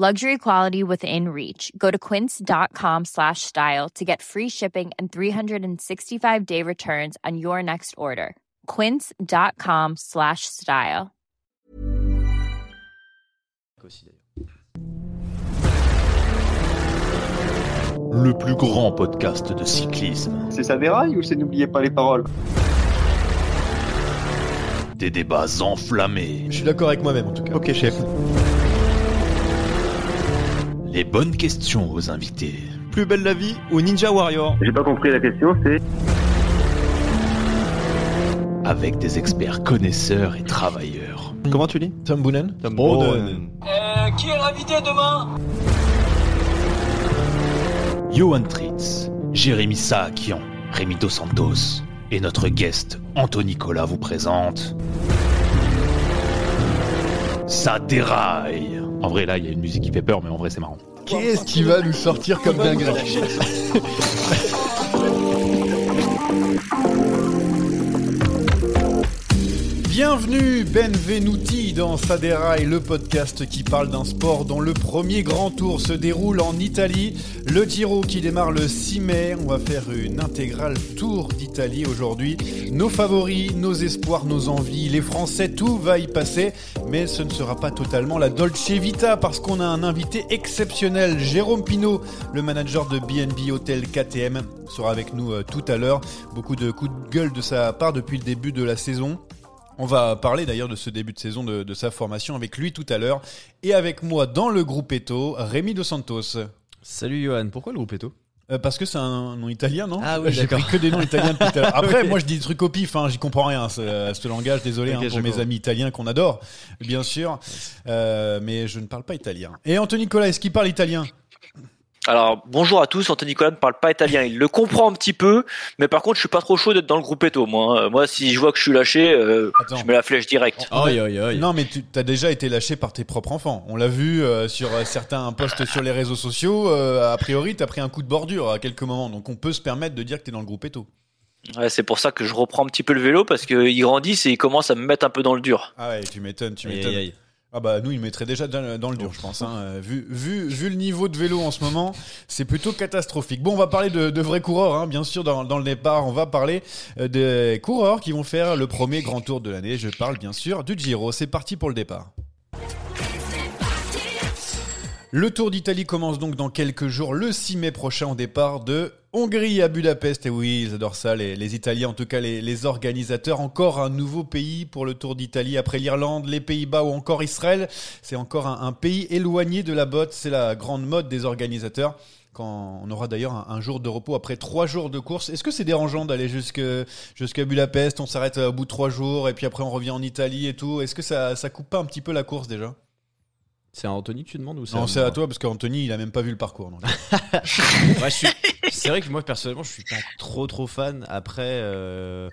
Luxury quality within reach. Go to quince.com slash style to get free shipping and 365 day returns on your next order. Quince.com slash style. Le plus grand podcast de cyclisme. C'est ça déraille ou c'est n'oubliez pas les paroles Des débats enflammés. Je suis d'accord avec moi-même en tout cas. Ok, chef. Les bonnes questions aux invités. Plus belle la vie ou Ninja Warrior J'ai pas compris la question, c'est Avec des experts connaisseurs et travailleurs. Comment tu dis? Tom Boonen? Tom Boonen. qui est l'invité demain? Johan Tritz, Jérémy Saakian, Rémi Dos Santos et notre guest Anthony Nicolas vous présente. Ça déraille En vrai, là, il y a une musique qui fait peur, mais en vrai, c'est marrant. Qu'est-ce qui va nous sortir comme dinguerie Bienvenue, Benvenuti dans Saderail, le podcast qui parle d'un sport dont le premier grand tour se déroule en Italie. Le Giro qui démarre le 6 mai. On va faire une intégrale tour d'Italie aujourd'hui. Nos favoris, nos espoirs, nos envies, les Français, tout va y passer. Mais ce ne sera pas totalement la Dolce Vita parce qu'on a un invité exceptionnel. Jérôme Pinault, le manager de BNB Hotel KTM, sera avec nous euh, tout à l'heure. Beaucoup de coups de gueule de sa part depuis le début de la saison. On va parler d'ailleurs de ce début de saison de, de sa formation avec lui tout à l'heure. Et avec moi dans le groupe Eto, Rémi Dos Santos. Salut Johan, pourquoi le groupe Eto? Euh, parce que c'est un nom italien, non? Ah oui, J'ai pris que des noms italiens depuis tout à l'heure. Après, moi je dis des trucs au pif, hein, j'y comprends rien, ce, ce langage, désolé hein, pour mes amis italiens qu'on adore, bien sûr. Euh, mais je ne parle pas italien. Et Anthony Nicolas, est-ce qu'il parle italien? Alors, bonjour à tous, Anthony Nicolas ne parle pas italien, il le comprend un petit peu, mais par contre, je suis pas trop chaud d'être dans le groupe Eto, moi. hein. Moi, si je vois que je suis lâché, euh, je mets la flèche directe. Aïe aïe aïe. Non, mais tu as déjà été lâché par tes propres enfants. On l'a vu euh, sur euh, certains posts sur les réseaux sociaux. euh, a priori, tu as pris un coup de bordure à quelques moments. Donc on peut se permettre de dire que tu es dans le groupe Eto. Ouais, c'est pour ça que je reprends un petit peu le vélo, parce qu'ils grandissent et ils commencent à me mettre un peu dans le dur. Ah ouais, tu m'étonnes, tu m'étonnes. Ah bah nous, il mettrait déjà dans, le dur, je pense. hein. Vu, vu, vu le niveau de vélo en ce moment, c'est plutôt catastrophique. Bon, on va parler de, de vrais coureurs, hein. bien sûr, dans, dans le départ. On va parler euh, des coureurs qui vont faire le premier grand tour de l'année. Je parle bien sûr du Giro. C'est parti pour le départ. Le Tour d'Italie commence donc dans quelques jours, le 6 mai prochain, au départ de Hongrie à Budapest. Et oui, ils adorent ça, les, Italiens, en tout cas les, organisateurs. Encore un nouveau pays pour le Tour d'Italie après l'Irlande, les Pays-Bas ou encore Israël. C'est encore un, pays éloigné de la botte. C'est la grande mode des organisateurs. Quand on aura d'ailleurs un, un jour de repos après trois jours de course. Est-ce que c'est dérangeant d'aller jusqu'à Budapest? On s'arrête au bout de trois jours et puis après on revient en Italie et tout. Est-ce que ça, ça coupe pas un petit peu la course déjà? C'est à Anthony que tu demandes ou c'est Non, c'est à toi parce qu'Anthony il a même pas vu le parcours. donc. Ouais, je suis- C'est vrai que moi personnellement je suis pas trop trop fan. Après, euh,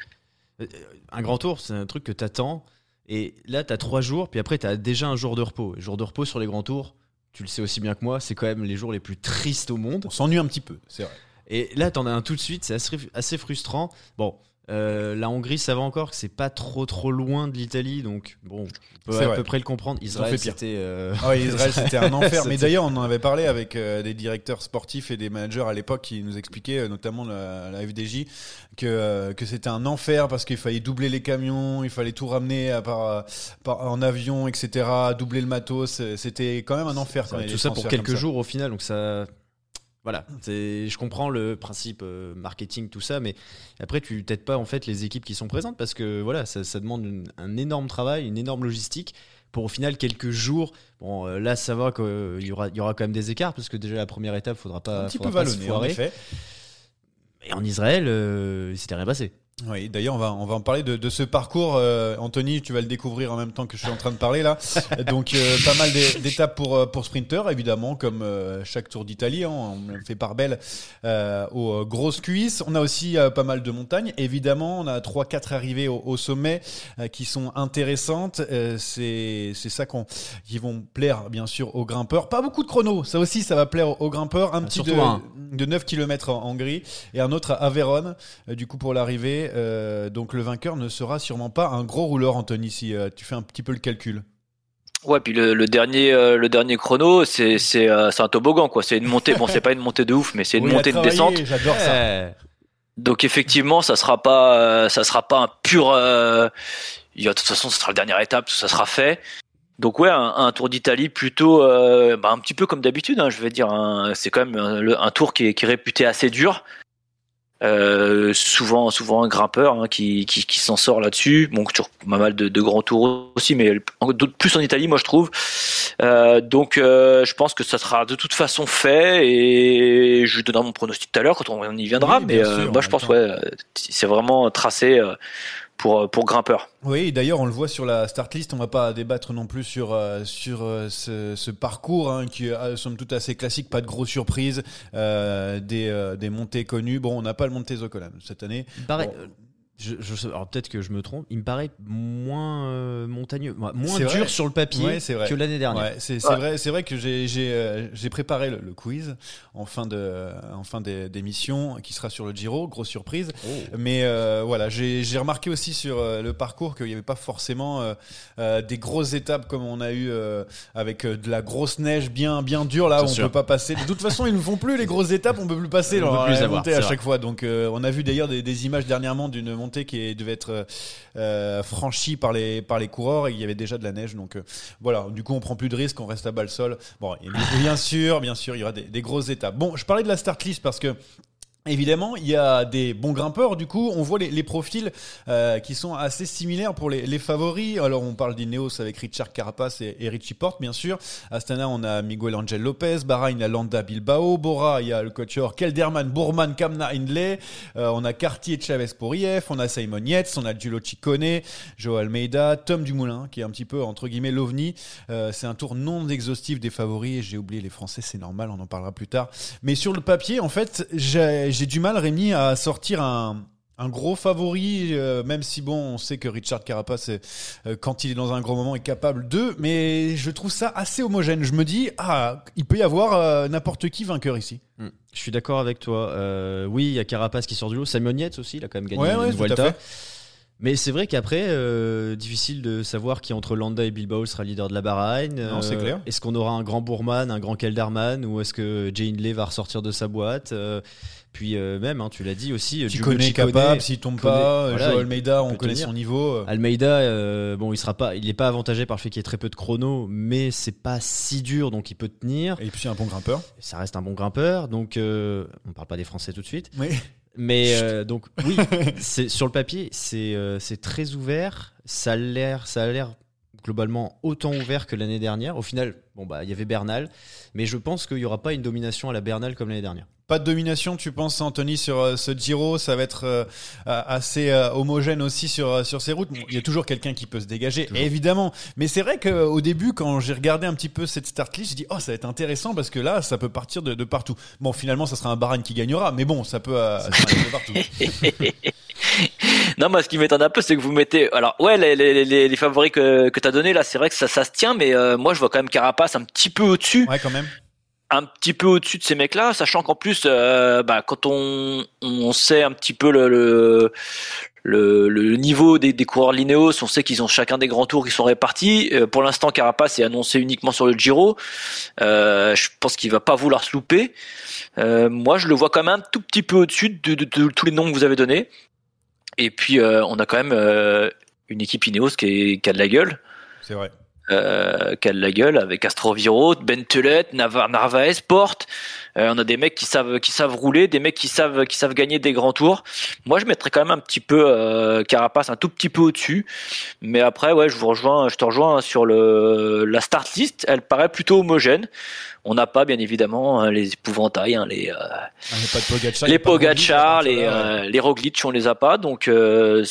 un grand tour c'est un truc que t'attends et là t'as trois jours puis après t'as déjà un jour de repos. Et jour de repos sur les grands tours, tu le sais aussi bien que moi, c'est quand même les jours les plus tristes au monde. On s'ennuie un petit peu, c'est vrai. Et là, t'en as un tout de suite, c'est assez, assez frustrant. Bon, euh, la Hongrie, ça va encore, que c'est pas trop trop loin de l'Italie, donc bon, on peut à vrai. peu près le comprendre. Israël, c'était. euh, ouais, Israël, c'était un enfer. Mais d'ailleurs, on en avait parlé avec euh, des directeurs sportifs et des managers à l'époque qui nous expliquaient, euh, notamment la, la FDJ, que, que c'était un enfer parce qu'il fallait doubler les camions, il fallait tout ramener à par- en avion, etc., doubler le matos. C'était quand même un enfer. quand tout ça pour quelques jours au final, donc ça. Voilà, c'est- je comprends le principe euh, marketing, tout ça, mais après tu t'aides pas en fait les équipes qui sont présentes parce que voilà, ça, ça demande une- un énorme travail, une énorme logistique pour au final quelques jours. Bon, euh, là ça va qu'il y aura, y aura quand même des écarts parce que déjà la première étape, faudra pas, Un petit peu faudra pas se en foirer. effet. Et en Israël, euh, il s'était rien passé. Oui, d'ailleurs, on va, on va en parler de, de ce parcours. Euh, Anthony, tu vas le découvrir en même temps que je suis en train de parler là. Donc, euh, pas mal d'é- d'étapes pour, euh, pour sprinter, évidemment, comme euh, chaque Tour d'Italie. hein. on fait par belle euh, aux grosses cuisses. On a aussi euh, pas mal de montagnes. Évidemment, on a trois, quatre arrivées au, au sommet euh, qui sont intéressantes. Euh, C'est c'est ça qu'on qui vont plaire, bien sûr, aux grimpeurs. Pas beaucoup de chrono. Ça aussi, ça va plaire aux, grimpeurs. Un Ah, petit de, un. de 9 km en Hongrie et un autre à Vérone. Du coup, pour l'arrivée, euh, donc le vainqueur ne sera sûrement pas un gros rouleur, Anthony, si euh, tu fais un petit peu le calcul. Ouais, puis le, le dernier, euh, le dernier chrono, c'est c'est un toboggan quoi. C'est une montée. Bon, c'est pas une montée de ouf, mais c'est une Oui, montée de descente. J'adore ça. Donc effectivement, ça sera pas, ça sera pas un pur. il y a- de toute façon, ce sera la dernière étape, ça sera fait. Donc ouais, un, un Tour d'Italie plutôt, euh, bah, un petit peu comme d'habitude. hein, je vais dire, un- c'est quand même un, le- un tour qui est, qui est réputé assez dur. Euh, souvent, souvent un grimpeur hein, qui, qui, qui s'en sort là-dessus. Bon, toujours pas mal de, de grands tours aussi, mais plus en Italie, moi je trouve. Euh, donc, euh, je pense que ça sera de toute façon fait et je donnerai mon pronostic tout à l'heure quand on, y viendra. Oui, mais euh, sûr, moi, je pense ouais, euh, c'est vraiment tracé euh, pour pour grimpeur. Oui, d'ailleurs, on le voit sur la start list. On va pas débattre non plus sur euh, sur euh, ce, ce parcours hein, qui est euh, somme toute assez classique, pas de grosses surprises, euh, des euh, des montées connues. Bon, on n'a pas le montée Zocolan cette année. Bon. Je, je sais- alors peut-être que je me trompe, il me paraît moins euh, montagneux, moins dur vrai. sur le papier Ouais, c'est vrai. que l'année dernière. Ouais, c'est Ouais. vrai, c'est vrai que j'ai euh, préparé le, le quiz en fin de en fin d'émission qui sera sur le Giro, grosse surprise. Oh. Mais euh, voilà, j'ai remarqué aussi sur euh, le parcours qu'il n'y avait pas forcément euh, euh, des grosses étapes comme on a eu euh, avec euh, de la grosse neige bien bien dure là où on sûr. peut pas passer. De toute façon, ils ne font plus les grosses étapes, on peut plus passer On peut plus les avoir, à vrai. chaque fois. Donc euh, on a vu d'ailleurs des, des images dernièrement d'une qui devait être euh, franchie par les par les coureurs et il y avait déjà de la neige. Donc euh, voilà, du coup on prend plus de risques, on reste à bas le sol. Bon, bien sûr, bien sûr, il y aura des, des grosses étapes. Bon, je parlais de la start list parce que Évidemment, il y a des bons grimpeurs. Du coup, on voit les, les profils euh, qui sont assez similaires pour les, les favoris. Alors, on parle d'Ineos avec Richard Carapace et, Richie Porte, bien sûr. Astana, on a Miguel Angel Lopez. Bahreïn, a Landa Bilbao. Bora, il y a le coacheur Kelderman, Bourman, Kamna, Hindley. Euh, on a Cartier, Chavez pour IF. On a Simon Yates. On a Giulio Ciccone, Joe Almeida, Tom Dumoulin, qui est un petit peu, entre guillemets, l'ovni. Euh, c'est un tour non exhaustif des favoris. J'ai oublié les Français, c'est normal, on en parlera plus tard. Mais sur le papier, en fait, j'ai j'ai du mal, Rémi, à sortir un, un gros favori, euh, même si bon, on sait que Richard Carapace, est, euh, quand il est dans un gros moment, est capable de. Mais je trouve ça assez homogène. Je me dis, ah, il peut y avoir euh, n'importe qui vainqueur ici. Mm. Je suis d'accord avec toi. Oui, il y a Carapace qui sort du lot. Samuel Yates aussi, il a quand même gagné Ouais, une ouais, à Vuelta. Mais c'est vrai qu'après, difficile de savoir qui entre Landa et Bilbao sera leader de la Bahreïn. Non, c'est clair. Est-ce qu'on aura un grand Bourman, un grand Kelderman, ou est-ce que Jay Hindley va ressortir de sa boîte Puis euh, même, hein, tu l'as dit aussi, Tu Giulio connais capable, s'il tombe connaît- pas. voilà, Joe Almeida, on connaît tenir. son niveau. Almeida, euh, bon, il sera pas, il est pas avantagé par le fait qu'il y ait très peu de chrono, mais c'est pas si dur, donc il peut tenir. Et puis un bon grimpeur. Ça reste un bon grimpeur, donc euh, on parle pas des Français tout de suite. Oui. Mais euh, donc oui, c'est sur le papier, c'est euh, c'est très ouvert. Ça a l'air, ça a l'air globalement autant ouvert que l'année dernière. Au final, bon bah il y avait Bernal, mais je pense qu'il y aura pas une domination à la Bernal comme l'année dernière. Pas de domination, tu penses, Anthony, sur euh, ce Giro? Ça va être euh, assez euh, homogène aussi sur, sur ces routes. Il y a toujours quelqu'un qui peut se dégager, évidemment. Mais c'est vrai qu'au début, quand j'ai regardé un petit peu cette start list, j'ai dit, oh, ça va être intéressant parce que là, ça peut partir de, de partout. Bon, finalement, ça sera un Bahreïn qui gagnera, mais bon, ça peut, euh, ça de partout. Non, moi, ce qui m'étonne un peu, c'est que vous mettez. Alors, ouais, les, les, les, les favoris que, que t'as donné là, c'est vrai que ça, ça se tient, mais euh, moi, je vois quand même Carapace un petit peu au-dessus. Ouais, quand même. Un petit peu au-dessus de ces mecs-là, sachant qu'en plus, euh, bah, quand on, on sait un petit peu le, le, le, niveau des, des coureurs Lineos, on sait qu'ils ont chacun des grands tours qui sont répartis. Euh, pour l'instant, Carapace est annoncé uniquement sur le Giro. Euh, je pense qu'il va pas vouloir se louper. Euh, moi, je le vois quand même un tout petit peu au-dessus de, de, de, tous les noms que vous avez donnés. Et puis, euh, on a quand même euh, une équipe Ineos qui, est, qui a de la gueule. C'est vrai. Euh, qui a de la gueule avec Astroviro, Bentelet, Narvaez, Porte. Euh, on a des mecs qui savent qui savent rouler, des mecs qui savent qui savent gagner des grands tours. Moi, je mettrais quand même un petit peu euh, Carapace un tout petit peu au-dessus. Mais après, ouais, je vous rejoins, je te rejoins sur le la start list. Elle paraît plutôt homogène. On n'a pas bien évidemment hein, les épouvantails, hein, les euh, Ah, pas de Pogacar, les Pogacar, y les euh, les Roglic, on les a pas. Donc euh,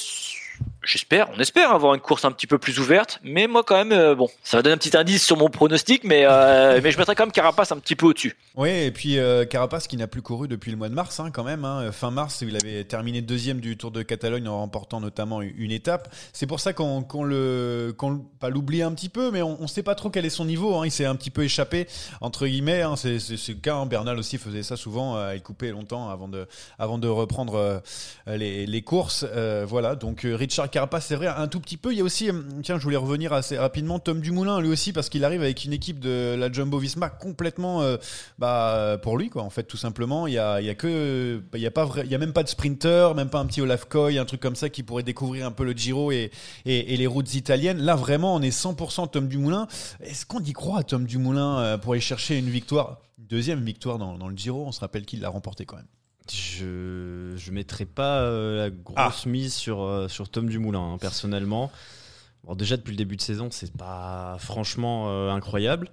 j'espère, on espère avoir une course un petit peu plus ouverte. Mais moi quand même, euh, bon, ça va donner un petit indice sur mon pronostic, mais euh, mais je mettrais quand même Carapace un petit peu au-dessus. Oui, et puis euh, Carapace qui n'a plus couru depuis le mois de mars, hein, quand même. hein. Fin mars, il avait terminé deuxième du Tour de Catalogne en remportant notamment une étape. C'est pour ça qu'on qu'on le, qu'on pas l'oublie un petit peu, mais on ne sait pas trop quel est son niveau. hein. Il s'est un petit peu échappé entre guillemets. C'est le cas. Bernal aussi faisait ça souvent. euh, il coupait longtemps avant de, avant de reprendre euh, les, les courses. Euh, voilà. Donc euh, Richard Carapace, c'est vrai, un tout petit peu. Il y a aussi, euh, tiens, je voulais revenir assez rapidement, Tom Dumoulin, lui aussi, parce qu'il arrive avec une équipe de la Jumbo Visma complètement euh, bah, pour lui, quoi, en fait, tout simplement. Il y a, y a a a même pas de sprinter, même pas un petit Olaf Koy, un truc comme ça qui pourrait découvrir un peu le Giro et, et, les routes italiennes. Là, vraiment, on est 100% Tom Dumoulin. Est-ce qu'on y croit Tom Dumoulin euh, pour aller chercher une victoire, deuxième victoire dans, dans le Giro? On se rappelle qu'il l'a remporté quand même. Je je mettrai pas euh, la grosse mise sur euh, sur Tom Dumoulin hein, personnellement. Bon, déjà depuis le début de saison, c'est pas franchement euh, incroyable.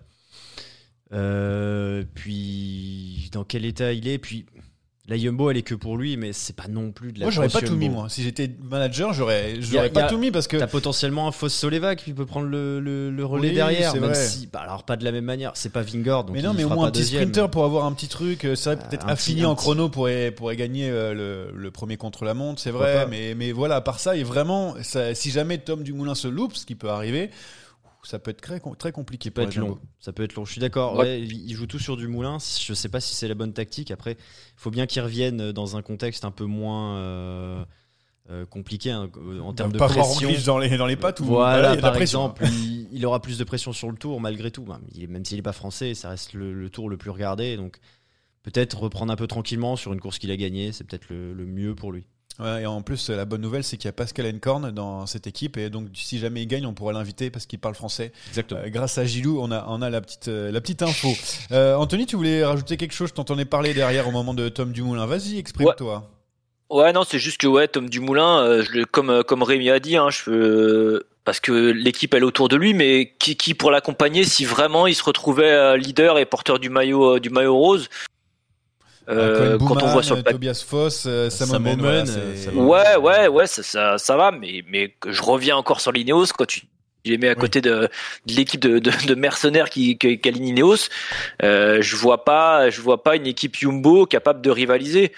Puis dans quel état il est Puis la Yumbo, elle est que pour lui, mais c'est pas non plus de la. Moi, j'aurais pas tout mis, moi. Si j'étais manager, j'aurais, y pas a- tout mis parce que T'as potentiellement un fausse Soleva qui peut prendre le, le- le relais Oui, derrière, même vrai. si, bah, alors pas de la même manière. C'est pas Vingor, donc mais non, il mais au moins un petit deuxième. sprinter pour avoir un petit truc. euh, C'est vrai, Euh, peut-être affini petit- en chrono pourrait, pourrait gagner euh, le, le premier contre la montre, c'est vrai. pas. Mais, mais voilà, à part ça, et vraiment, ça- si jamais Tom Dumoulin se loupe, ce qui peut arriver, ça peut être très, très compliqué Ça peut pour être long. Ça peut être long. Je suis d'accord. Ouais. Ouais, il il joue tout sur du moulin. Je sais pas si c'est la bonne tactique. Après, il faut bien qu'il revienne dans un contexte un peu moins euh, euh, compliqué hein, en termes de pas pression. Dans les, dans les pattes ou Voilà, par exemple, il, il aura plus de pression sur le tour malgré tout. Ben, il même s'il n'est pas français, ça reste le, le tour le plus regardé. Donc peut-être reprendre un peu tranquillement sur une course qu'il a gagnée, c'est peut-être le, le mieux pour lui. Ouais, et en plus, la bonne nouvelle, c'est qu'il y a Pascal Encorn dans cette équipe. Et donc, si jamais il gagne, on pourra l'inviter parce qu'il parle français. Exactement. Euh, grâce à Gilou, on a, on a la, petite, euh, la petite info. Euh, Anthony, tu voulais rajouter quelque chose? Je t'entendais parler derrière au moment de Tom Dumoulin. Vas-y, exprime-toi. Ouais, non, c'est juste que ouais, Tom Dumoulin, euh, je comme comme Rémi a dit, hein, je veux- parce que l'équipe elle est autour de lui, mais qui, qui pour l'accompagner si vraiment il se retrouvait leader et porteur du maillot euh, du maillot rose. Euh, quand on voit sur le papier- Tobias Foss, euh, Sam Sam Omen, Omen, voilà, euh, Ouais, ouais, ouais, ça, ça, ça va, mais, mais que je reviens encore sur l'Ineos quand tu les mets à côté de, de l'équipe de, de, de mercenaires qui, qui, qui aligne Ineos. Euh, je vois pas, je vois pas une équipe Jumbo capable de rivaliser.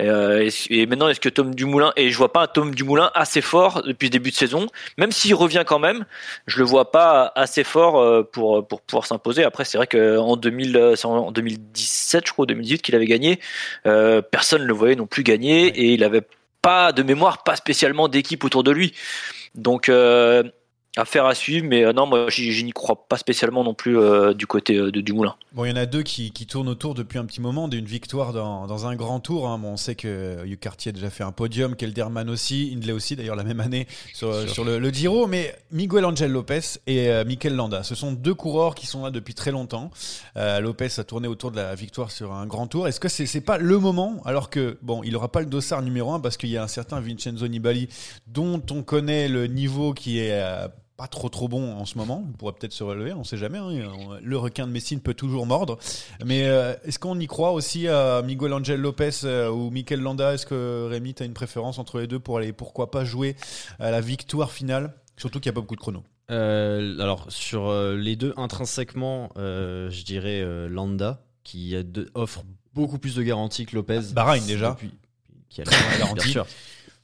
Euh, et maintenant, est-ce que Tom Dumoulin et je vois pas un Tom Dumoulin assez fort depuis le début de saison, même s'il revient quand même, je le vois pas assez fort euh, pour pour pouvoir s'imposer. Après, c'est vrai que en 2000, euh, en 2017, je crois, ou 2018 qu'il avait gagné, euh, personne ne le voyait non plus gagner et il avait pas de mémoire, pas spécialement d'équipe autour de lui. Donc euh, affaire à suivre, mais euh, non, moi j'y n'y crois pas spécialement non plus euh, du côté euh, de Dumoulin. Bon, il y en a deux qui, qui tournent autour depuis un petit moment d'une victoire dans, dans un grand tour. hein. Bon, on sait que Hugh Cartier a déjà fait un podium, Kelderman aussi, Hindley aussi d'ailleurs la même année sur, sur le, le Giro. Mais Miguel Angel Lopez et euh, Mikel Landa, ce sont deux coureurs qui sont là depuis très longtemps. Euh, Lopez a tourné autour de la victoire sur un grand tour. Est-ce que c'est c'est pas le moment alors que bon, il aura pas le dossard numéro un parce qu'il y a un certain Vincenzo Nibali dont on connaît le niveau qui est euh, pas trop trop bon en ce moment. Il pourrait peut-être se relever, on sait jamais. hein. Le requin de Messine peut toujours mordre. Mais euh, est-ce qu'on y croit aussi à Miguel Angel Lopez euh, ou Mikel Landa? Est-ce que Rémi, tu as une préférence entre les deux pour aller, pourquoi pas jouer à la victoire finale? Surtout qu'il n'y a pas beaucoup de chrono. Euh, alors sur les deux intrinsèquement, je dirais Landa qui a de- offre beaucoup plus de garanties que Lopez. Bahreïn, déjà. Depuis- qui a la garantie.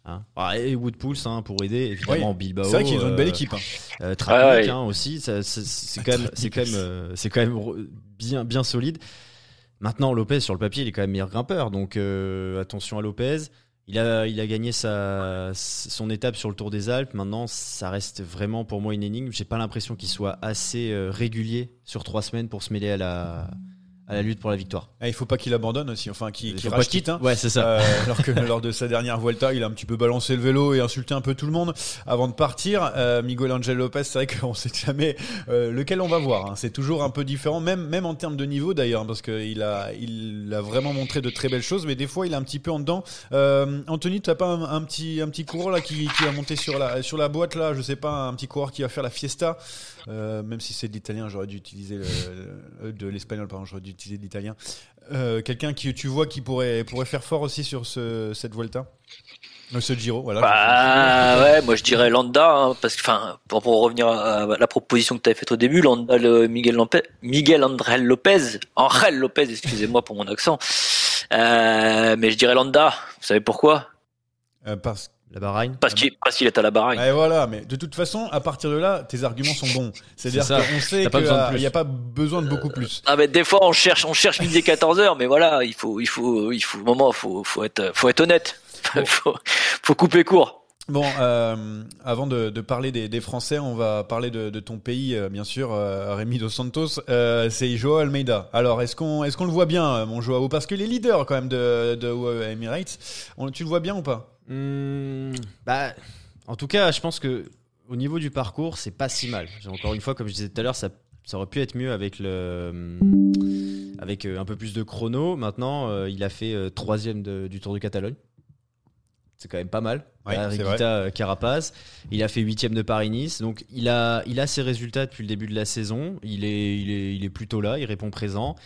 Hein. Ah, et Woodpulse hein, pour aider évidemment Oui. Bilbao. C'est vrai qu'ils ont une belle équipe. hein. euh, Ah ouais. hein, aussi, c'est quand même, c'est quand même, euh, c'est quand même re- bien, bien solide. Maintenant, Lopez, sur le papier, il est quand même meilleur grimpeur. Donc euh, attention à Lopez. Il a, il a gagné sa, son étape sur le Tour des Alpes. Maintenant, ça reste vraiment pour moi une énigme. J'ai pas l'impression qu'il soit assez euh, régulier sur trois semaines pour se mêler à la, à la lutte pour la victoire. Ah, il faut pas qu'il abandonne aussi, enfin qu'il pas rage quitte. Hein. Ouais, c'est ça. Euh, alors que lors de sa dernière Vuelta, il a un petit peu balancé le vélo et insulté un peu tout le monde avant de partir. Euh, Miguel Angel Lopez, c'est vrai qu'on sait jamais euh, lequel on va voir. hein. C'est toujours un peu différent, même même en termes de niveau d'ailleurs, parce qu'il a il a vraiment montré de très belles choses, mais des fois il est un petit peu en dedans. Anthony, tu n'as pas un, un petit un petit coureur là qui, qui va monter sur la sur la boîte là, je sais pas, un petit coureur qui va faire la fiesta. Même si c'est de l'italien, j'aurais dû utiliser le, le- de l'espagnol, pardon, j'aurais dû utiliser de l'italien. Euh, Quelqu'un qui tu vois qui pourrait pourrait faire fort aussi sur ce, cette Vuelta, Euh, ce Giro, voilà. Bah ouais, moi je dirais Landa, hein, parce que enfin pour, pour revenir à la proposition que tu avais faite au début, Landa, le Miguel, Lampe- Miguel André Lopez, Angel Lopez, excusez-moi pour mon accent, euh, mais je dirais Landa. Vous savez pourquoi? Euh, parce La Bahreïn. Parce qu'il est à la Bahreïn. Et voilà, mais de toute façon, à partir de là, tes arguments sont bons. C'est-à-dire qu'on sait qu'il plus. n'y a pas besoin de beaucoup plus. Ah mais des fois on cherche on cherche midi et 14 heures mais voilà il faut il faut il faut moment faut faut être faut être honnête faut faut couper court Bon, euh, avant de, de parler des, des Français, on va parler de, de ton pays, euh, bien sûr, euh, Rémi Dos Santos. Euh, c'est Joao Almeida. Alors, est-ce qu'on est-ce qu'on le voit bien, euh, mon Joao? Parce que les leaders, quand même, de, de euh, Emirates, on- tu le vois bien ou pas? Hmm, bah, en tout cas, je pense que au niveau du parcours, c'est pas si mal. Encore une fois, comme je disais tout à l'heure, ça, ça aurait pu être mieux avec le, avec euh, un peu plus de chrono. Maintenant, euh, il a fait euh, troisième du Tour de Catalogne. C'est quand même pas mal. Ouais, euh, Carapaz. Il a fait huitième de Paris-Nice. Donc, il a, il a ses résultats depuis le début de la saison. Il est, il est, il est plutôt là. Il répond présent.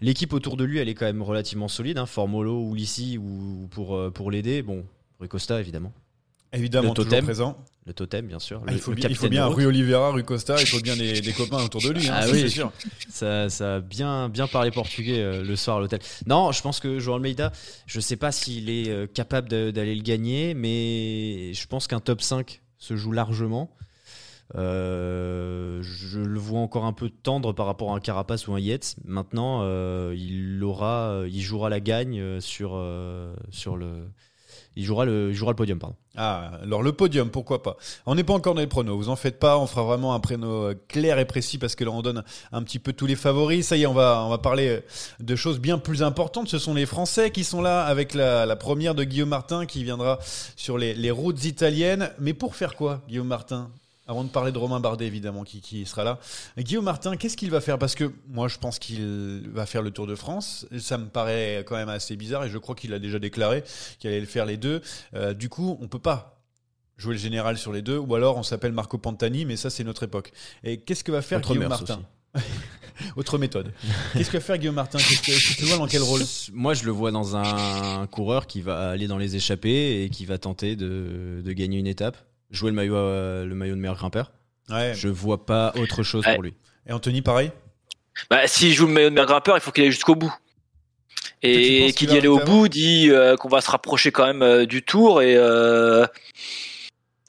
L'équipe autour de lui, elle est quand même relativement solide. Hein. Formolo ou Lissi ou pour, pour l'aider. Bon, Rui Costa, évidemment. Évidemment, Le toujours totem. présent. Le totem, bien sûr. Ah, Le- il faut le bien, il faut. Rui Oliveira, Rui Costa, il faut bien des, des copains autour de lui. hein, Ah oui, c'est sûr. Ça, ça a bien, bien parlé portugais euh, le soir à l'hôtel. Non, je pense que João Almeida, je sais pas s'il est euh, capable d'aller le gagner, mais je pense qu'un top 5 se joue largement. Euh, je le vois encore un peu tendre par rapport à un Carapace ou un Yates. Maintenant, il aura, il jouera la gagne sur, sur le, il jouera le, il jouera le podium, pardon. Ah, alors le podium, pourquoi pas On n'est pas encore dans les pronos, vous en faites pas, on fera vraiment un prénom euh, clair et précis parce que là on donne un petit peu tous les favoris. Ça y est, on va, on va parler euh, de choses bien plus importantes. Ce sont les Français qui sont là avec la, première de Guillaume Martin qui viendra sur les routes italiennes. Mais pour faire quoi, Guillaume Martin? Avant de parler de Romain Bardet, évidemment, qui, qui sera là. Guillaume Martin, qu'est-ce qu'il va faire? Parce que moi, je pense qu'il va faire le Tour de France. Ça me paraît quand même assez bizarre et je crois qu'il a déjà déclaré qu'il allait le faire les deux. Euh, du coup, on peut pas jouer le général sur les deux, ou alors on s'appelle Marco Pantani, mais ça, c'est notre époque. Et qu'est-ce que va faire Autre Guillaume Martin? Autre méthode. Qu'est-ce que va faire Guillaume Martin? Qu'est-ce que tu le vois dans quel rôle? Moi, je le vois dans un coureur qui va aller dans les échappées et qui va tenter de, de gagner une étape, jouer le maillot, euh, le maillot de meilleur grimpeur. Ouais. Je vois pas autre chose Ouais. pour lui. Et Anthony, pareil? Bah s'il joue le maillot de meilleur grimpeur il faut qu'il aille jusqu'au bout et qu'il dit va aller au bout dit euh, qu'on va se rapprocher quand même euh, du tour et euh...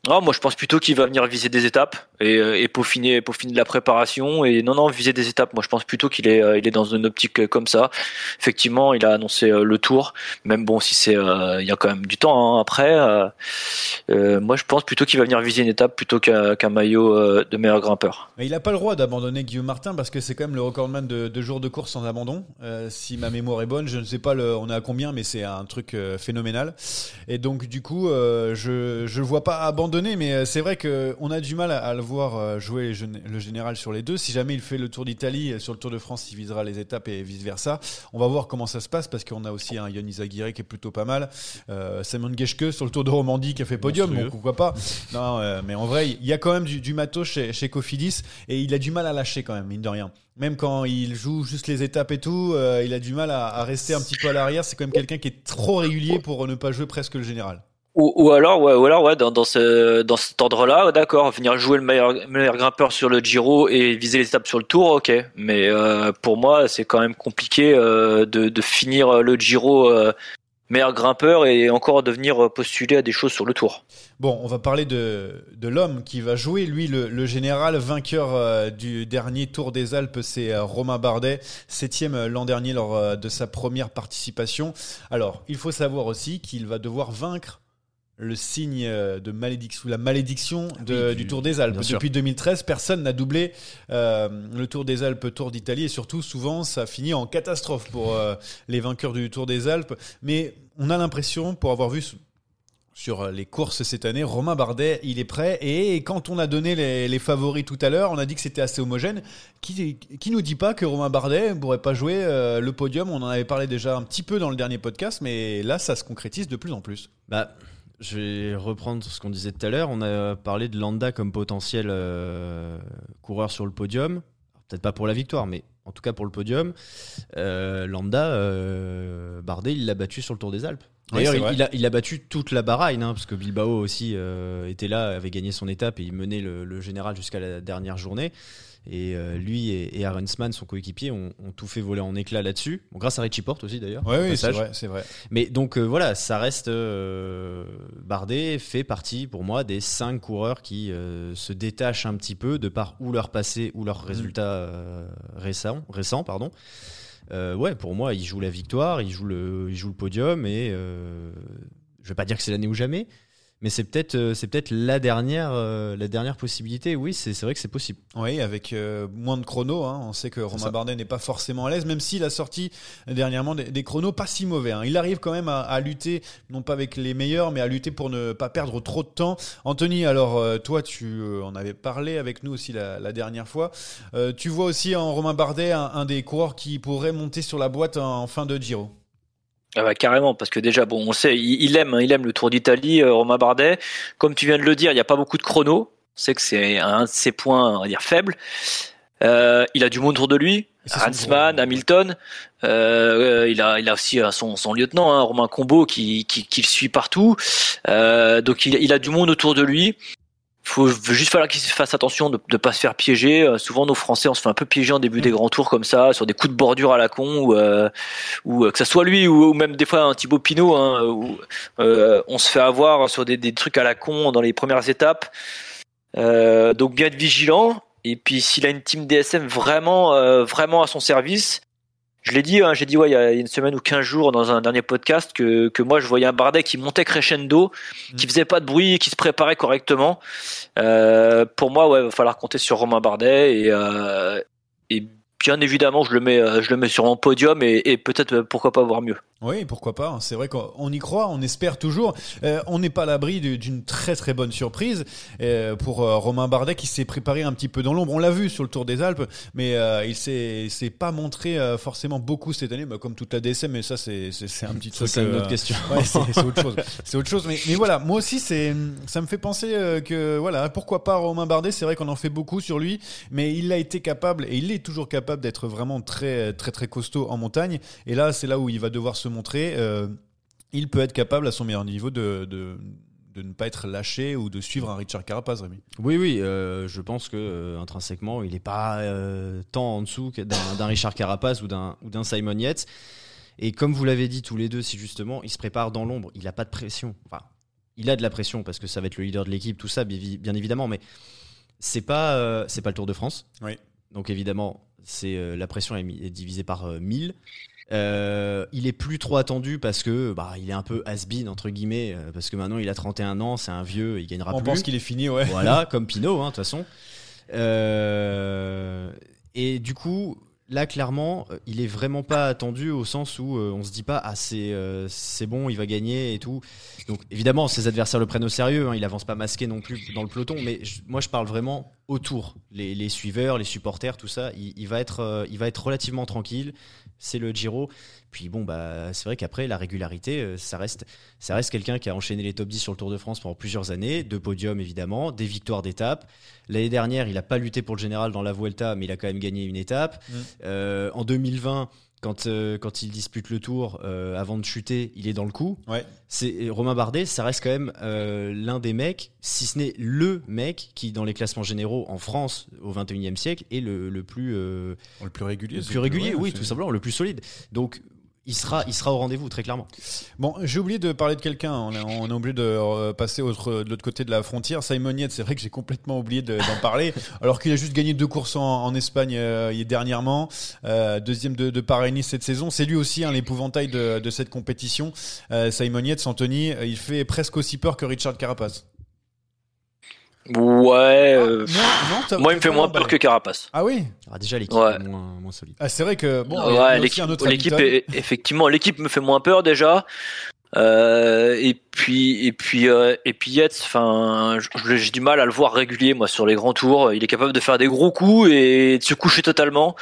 non, moi je pense plutôt qu'il va venir viser des étapes et, euh, et peaufiner, peaufiner la préparation et non non viser des étapes. Moi je pense plutôt qu'il est, euh, il est dans une optique euh, comme ça. Effectivement, il a annoncé le tour, même bon si c'est, il y a quand même du temps hein, après. moi je pense plutôt qu'il va venir viser une étape plutôt qu'un maillot de meilleur grimpeur. Mais il n'a pas le droit d'abandonner Guillaume Martin parce que c'est quand même le recordman de, de jours de course sans abandon. Si ma mémoire est bonne, je ne sais pas le, on est à combien, mais c'est un truc phénoménal. Et donc du coup, je le vois pas abandonner, mais euh, c'est vrai que on a du mal à, à le voir euh, jouer le gén- le général sur les deux. Si jamais il fait le Tour d'Italie, euh, sur le Tour de France, il visera les étapes et vice versa. On va voir comment ça se passe parce qu'on a aussi un Yannis Aguirre qui est plutôt pas mal. Euh, Simon Geschke sur le Tour de Romandie qui a fait podium, bon pourquoi pas. Non, euh, mais en vrai, il y a quand même du, du matos chez, chez Cofidis et il a du mal à lâcher quand même, mine de rien. Même quand il joue juste les étapes et tout, euh, il a du mal à, à rester un petit peu à l'arrière. C'est quand même quelqu'un qui est trop régulier pour ne pas jouer presque le général. Ou, ou alors, ouais, ou alors, ouais, dans, dans, ce, dans cet ordre-là, d'accord, venir jouer le meilleur, meilleur grimpeur sur le Giro et viser les étapes sur le Tour, ok. Mais euh, pour moi, c'est quand même compliqué euh, de, de finir le Giro euh, meilleur grimpeur et encore devenir postulé à des choses sur le tour. Bon, on va parler de, de l'homme qui va jouer, lui, le, le général vainqueur euh, du dernier Tour des Alpes, c'est euh, Romain Bardet, septième euh, l'an dernier lors euh, de sa première participation. Alors, il faut savoir aussi qu'il va devoir vaincre le signe euh, de malédiction, la malédiction de- Oui, du, du- Tour des Alpes. Depuis 2013, personne n'a doublé euh, le Tour des Alpes, Tour d'Italie, et surtout, souvent, ça finit en catastrophe pour euh, les vainqueurs du Tour des Alpes. Mais on a l'impression, pour avoir vu sur les courses cette année, Romain Bardet, il est prêt. Et quand on a donné les, les favoris tout à l'heure, on a dit que c'était assez homogène. Qui, qui nous dit pas que Romain Bardet ne pourrait pas jouer euh, le podium? On en avait parlé déjà un petit peu dans le dernier podcast, mais là, ça se concrétise de plus en plus. Bah, je vais reprendre ce qu'on disait tout à l'heure. On a parlé de Landa comme potentiel euh, coureur sur le podium. Peut-être pas pour la victoire, mais en tout cas pour le podium. Euh, Landa, euh, Bardet, il l'a battu sur le Tour des Alpes. D'ailleurs, il, a, il a battu toute la Bahreïn, hein, parce que Bilbao aussi euh, était là, avait gagné son étape et il menait le, le général jusqu'à la dernière journée. Et euh, lui et, et Arensman, son coéquipier, ont, ont tout fait voler en éclats là-dessus. Bon, grâce à Richie Porte aussi d'ailleurs. Oui, c'est vrai. Mais donc euh, voilà, ça reste. euh, Bardet fait partie pour moi des cinq coureurs qui euh, se détachent un petit peu de par ou leur passé ou leurs résultats euh, récents, récents. Pardon. Ouais, pour moi, il joue la victoire, il joue le, il joue le podium et je vais pas dire que c'est l'année ou jamais. Mais c'est peut-être, euh, c'est peut-être la dernière, euh, la dernière possibilité. Oui, c'est, vrai que c'est possible. Oui, avec euh, moins de chronos. hein. On sait que Romain. Bardet n'est pas forcément à l'aise, même s'il a sorti dernièrement des, des chronos pas si mauvais. hein. Il arrive quand même à, à lutter, non pas avec les meilleurs, mais à lutter pour ne pas perdre trop de temps. Anthony, alors toi, tu en avais parlé avec nous aussi la, la dernière fois. Euh, tu vois aussi en Romain Bardet un, un des coureurs qui pourrait monter sur la boîte en, en fin de Giro? Ah bah, carrément, parce que déjà, bon, on sait, il, il aime, hein, il aime le Tour d'Italie, euh, Romain Bardet. Comme tu viens de le dire, il n'y a pas beaucoup de chrono. C'est que c'est un de ses points, on va dire, faibles. Euh, il a du monde autour de lui. Hansman, Hamilton. Euh, il a, il a aussi euh, son, son lieutenant, hein, Romain Combo, qui, qui, qui le suit partout. Euh, donc il, il a du monde autour de lui. Faut juste falloir qu'il fasse attention de ne pas se faire piéger. Euh, souvent, nos Français, on se fait un peu piéger en début des grands tours comme ça, sur des coups de bordure à la con, ou, euh, euh, que ça soit lui ou, même des fois un Thibaut Pinot, hein, où euh, on se fait avoir sur des, des trucs à la con dans les premières étapes. Donc bien être vigilant. Et puis s'il a une team DSM vraiment, vraiment à son service, je l'ai dit, hein, j'ai dit ouais, il y a une semaine ou 15 jours dans un dernier podcast que, que moi je voyais un Bardet qui montait crescendo, qui faisait pas de bruit qui se préparait correctement. Euh, pour moi, ouais, va falloir compter sur Romain Bardet et, euh, et bien évidemment, je le mets, euh, je le mets sur mon podium et, et peut-être pourquoi pas voir mieux. Oui, pourquoi pas. C'est vrai qu'on y croit, on espère toujours. Euh, on n'est pas à l'abri d'une très très bonne surprise euh, pour euh, Romain Bardet qui s'est préparé un petit peu dans l'ombre. On l'a vu sur le Tour des Alpes, mais il s'est s'est pas montré forcément beaucoup cette année, bah, comme toute la DSM. Mais ça, c'est un petit truc. c'est une autre question. Ouais, c'est autre chose. C'est autre chose. Mais, mais voilà, moi aussi, c'est ça me fait penser que voilà, pourquoi pas Romain Bardet. C'est vrai qu'on en fait beaucoup sur lui, mais il a été capable et il est toujours capable d'être vraiment très très très costaud en montagne. Et là, c'est là où il va devoir se Euh, il peut être capable à son meilleur niveau de, de, de ne pas être lâché ou de suivre un Richard Carapaz, Rémi. Oui, oui, euh, je pense que euh, intrinsèquement, il n'est pas tant en dessous d'un Richard Carapaz ou d'un ou d'un Simon Yates. Et comme vous l'avez dit tous les deux, si justement, il se prépare dans l'ombre, il n'a pas de pression. Enfin, il a de la pression parce que ça va être le leader de l'équipe, tout ça, bien, évidemment, mais c'est pas euh, c'est pas le Tour de France. Oui. Donc évidemment, c'est euh, la pression est, divisée par euh, 1000. Euh, il est plus trop attendu parce que bah, il est un peu has-been entre guillemets euh, parce que maintenant il a 31 ans, c'est un vieux, il gagnera On plus. pense qu'il est fini, ouais. Voilà, comme Pinot, hein, de toute façon. Euh, et du coup, là, clairement, euh, il est vraiment pas attendu au sens où euh, on se dit pas, ah, c'est euh, c'est bon, il va gagner et tout. Donc, évidemment, ses adversaires le prennent au sérieux, hein, il avance pas masqué non plus dans le peloton, mais je- moi, je parle vraiment autour. Les, les suiveurs, les supporters, tout ça, il, il va, être, euh, il va être relativement tranquille. C'est le Giro. Puis bon, bah, c'est vrai qu'après, la régularité, euh, ça reste, ça reste quelqu'un qui a enchaîné les top 10 sur le Tour de France pendant plusieurs années, deux podiums évidemment, des victoires d'étapes. L'année dernière, il n'a pas lutté pour le général dans la Vuelta, mais il a quand même gagné une étape. Mm. Euh, en 2020, quand, euh, quand il dispute le Tour, euh, avant de chuter, il est dans le coup. Ouais. C'est Romain Bardet, ça reste quand même euh, l'un des mecs, si ce n'est le mec qui, dans les classements généraux en France au 21e siècle, est le, le plus Le plus régulier. le plus régulier, ouais, oui, tout simplement, le plus solide. Donc, il sera, il sera au rendez-vous, très clairement. Bon, j'ai oublié de parler de quelqu'un. On a, on a oublié de euh, passer autre, de l'autre côté de la frontière. Simon Yates, c'est vrai que j'ai complètement oublié de- d'en parler. alors qu'il a juste gagné deux courses en, en Espagne euh, dernièrement. Euh, deuxième de, de Paris-Nice cette saison. C'est lui aussi hein, l'épouvantail de, de cette compétition. Euh, Simon Yates, Anthony, euh, il fait presque aussi peur que Richard Carapace. Ouais. euh, non, t'as- moi, il me fait moins peur que Carapace. Ah oui Ah, déjà, l'équipe Ouais. est moins, moins solide. Ah, c'est vrai que bon, ouais, l'équipe, effectivement, l'équipe me fait moins peur déjà. Euh, et puis, et puis, euh, et puis Yates, enfin, j'ai du mal à le voir régulier moi sur les grands tours. Il est capable de faire des gros coups et de se coucher totalement.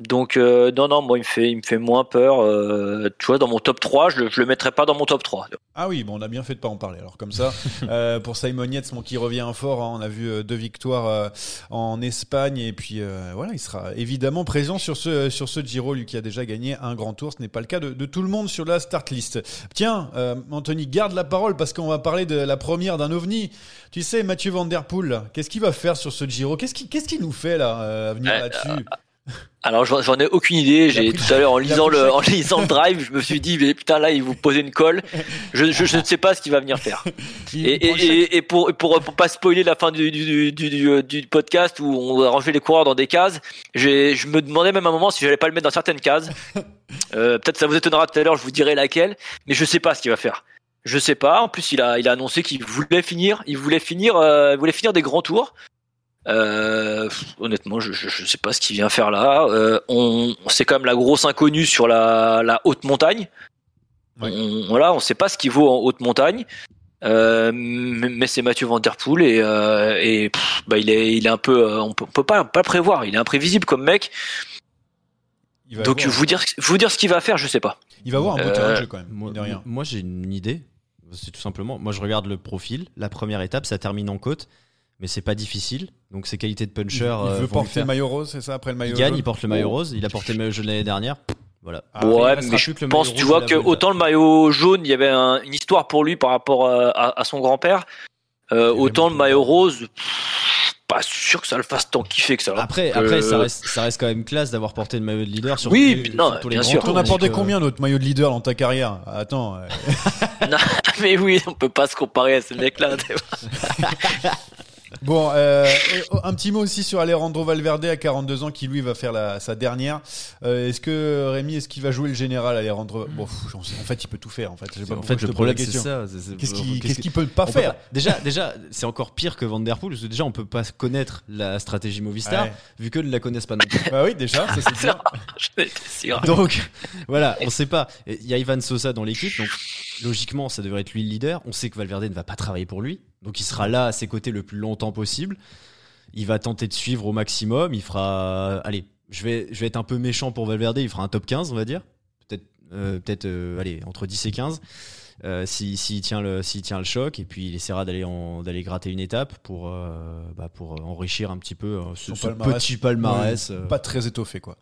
Donc euh, non, non, moi il me fait, il me fait moins peur. Euh, tu vois, dans mon top 3, je, le- je le mettrais pas dans mon top 3. Ah oui, bon, on a bien fait de pas en parler. Alors comme ça, euh, pour Simon Yates, bon, qui revient fort, hein, on a vu deux victoires en Espagne et puis euh, voilà, il sera évidemment présent sur ce sur ce Giro, lui qui a déjà gagné un grand tour. Ce n'est pas le cas de, de tout le monde sur la start list. Tiens, Anthony, garde la parole parce qu'on va parler de la première d'un ovni. Tu sais, Mathieu Van Der Poel, là, qu'est-ce qu'il va faire sur ce Giro? Qu'est-ce qu'il qu'est-ce qu'il nous fait là à venir là-dessus? Alors j'en ai aucune idée. J'ai tout à l'heure en lisant le en lisant le drive, je me suis dit mais putain là il vous posez une colle. Je, je, je ne sais pas ce qu'il va venir faire. Et, et, et, et pour, pour pour pas spoiler la fin du du, du, du, podcast où on ranger les coureurs dans des cases, je me demandais même à un moment si j'allais pas le mettre dans certaines cases. Euh, Peut-être ça vous étonnera tout à l'heure, je vous dirai laquelle, mais je sais pas ce qu'il va faire. Je sais pas. En plus, il a il a annoncé qu'il voulait finir, il voulait finir, euh, il voulait finir des grands tours. Euh, honnêtement, je, je, je sais pas ce qu'il vient faire là. Euh, on, c'est quand même la grosse inconnue sur la, la haute montagne. Ouais. On, voilà, on sait pas ce qu'il vaut en haute montagne. Euh, mais mais c'est Mathieu Van Der Poel et, euh, et pff, bah, il est il est un peu euh, on peut, on peut pas prévoir. Il est imprévisible comme mec. Il va Donc avoir- vous dire vous dire ce qu'il va faire, je sais pas. il va avoir un beau Euh, terrain de jeu quand même. Moi, mine de rien. moi, j'ai une idée. C'est tout simplement. Moi, je regarde le profil. La première étape, ça termine en côte, mais c'est pas difficile. Donc, ses qualités de Il, puncher. il euh, veut porter faire- le maillot rose, c'est ça après le maillot Il gagne, jaune il porte le maillot Oh. rose. Il a porté le maillot jaune l'année dernière. Voilà. Ah, il ouais, mais je que le pense, tu vois que autant le maillot jaune, il y avait un- une histoire pour lui par rapport euh, à, à son grand-père, euh, autant le maillot rose, pff, pas sûr que ça le fasse tant kiffer que ça. Après, Donc, après euh, ça, reste, ça reste quand même classe d'avoir porté le maillot de leader sur Oui, tous les, non, sur tous les bien grands sûr. T'en as porté combien d'autres maillots de leader dans ta carrière? Attends. euh, non, mais oui, on peut pas se comparer à ce mec-là. Bon, euh, et, oh, un petit mot aussi sur Alejandro Valverde à 42 ans qui lui va faire la, sa dernière. Euh, est-ce que Rémi, est-ce qu'il va jouer le général Alejandro Bon, pff, j'en sais- en fait, il peut tout faire. En fait, pas En fait, je le problème, c'est question. ça. c'est- c'est- Qu'est-ce qu'il qu'est-ce qu'est-ce qu'il- qu'il peut pas on peut faire pas- Déjà, déjà c'est encore pire que Van Der Poel, parce que déjà, on peut pas connaître la stratégie Movistar, Ouais. vu qu'ils ne la connaissent pas non plus. Bah oui, déjà, ça c'est sûr. Donc, voilà, on sait pas. Il y a Ivan Sosa dans l'équipe, donc logiquement, ça devrait être lui le leader. On sait que Valverde ne va pas travailler pour lui, donc il sera là à ses côtés le plus longtemps possible. Il va tenter de suivre au maximum. Il fera. Allez, je vais, je vais être un peu méchant pour Valverde. Il fera un top 15, on va dire. Peut-être, euh, peut-être euh, allez, entre 10 et 15. Euh, s'il s'il tient le s'il tient le choc et puis il essaiera d'aller gratter une étape pour euh, bah, pour enrichir un petit peu euh, ce, Son ce palmarès. petit palmarès Ouais. Pas très étoffé, quoi.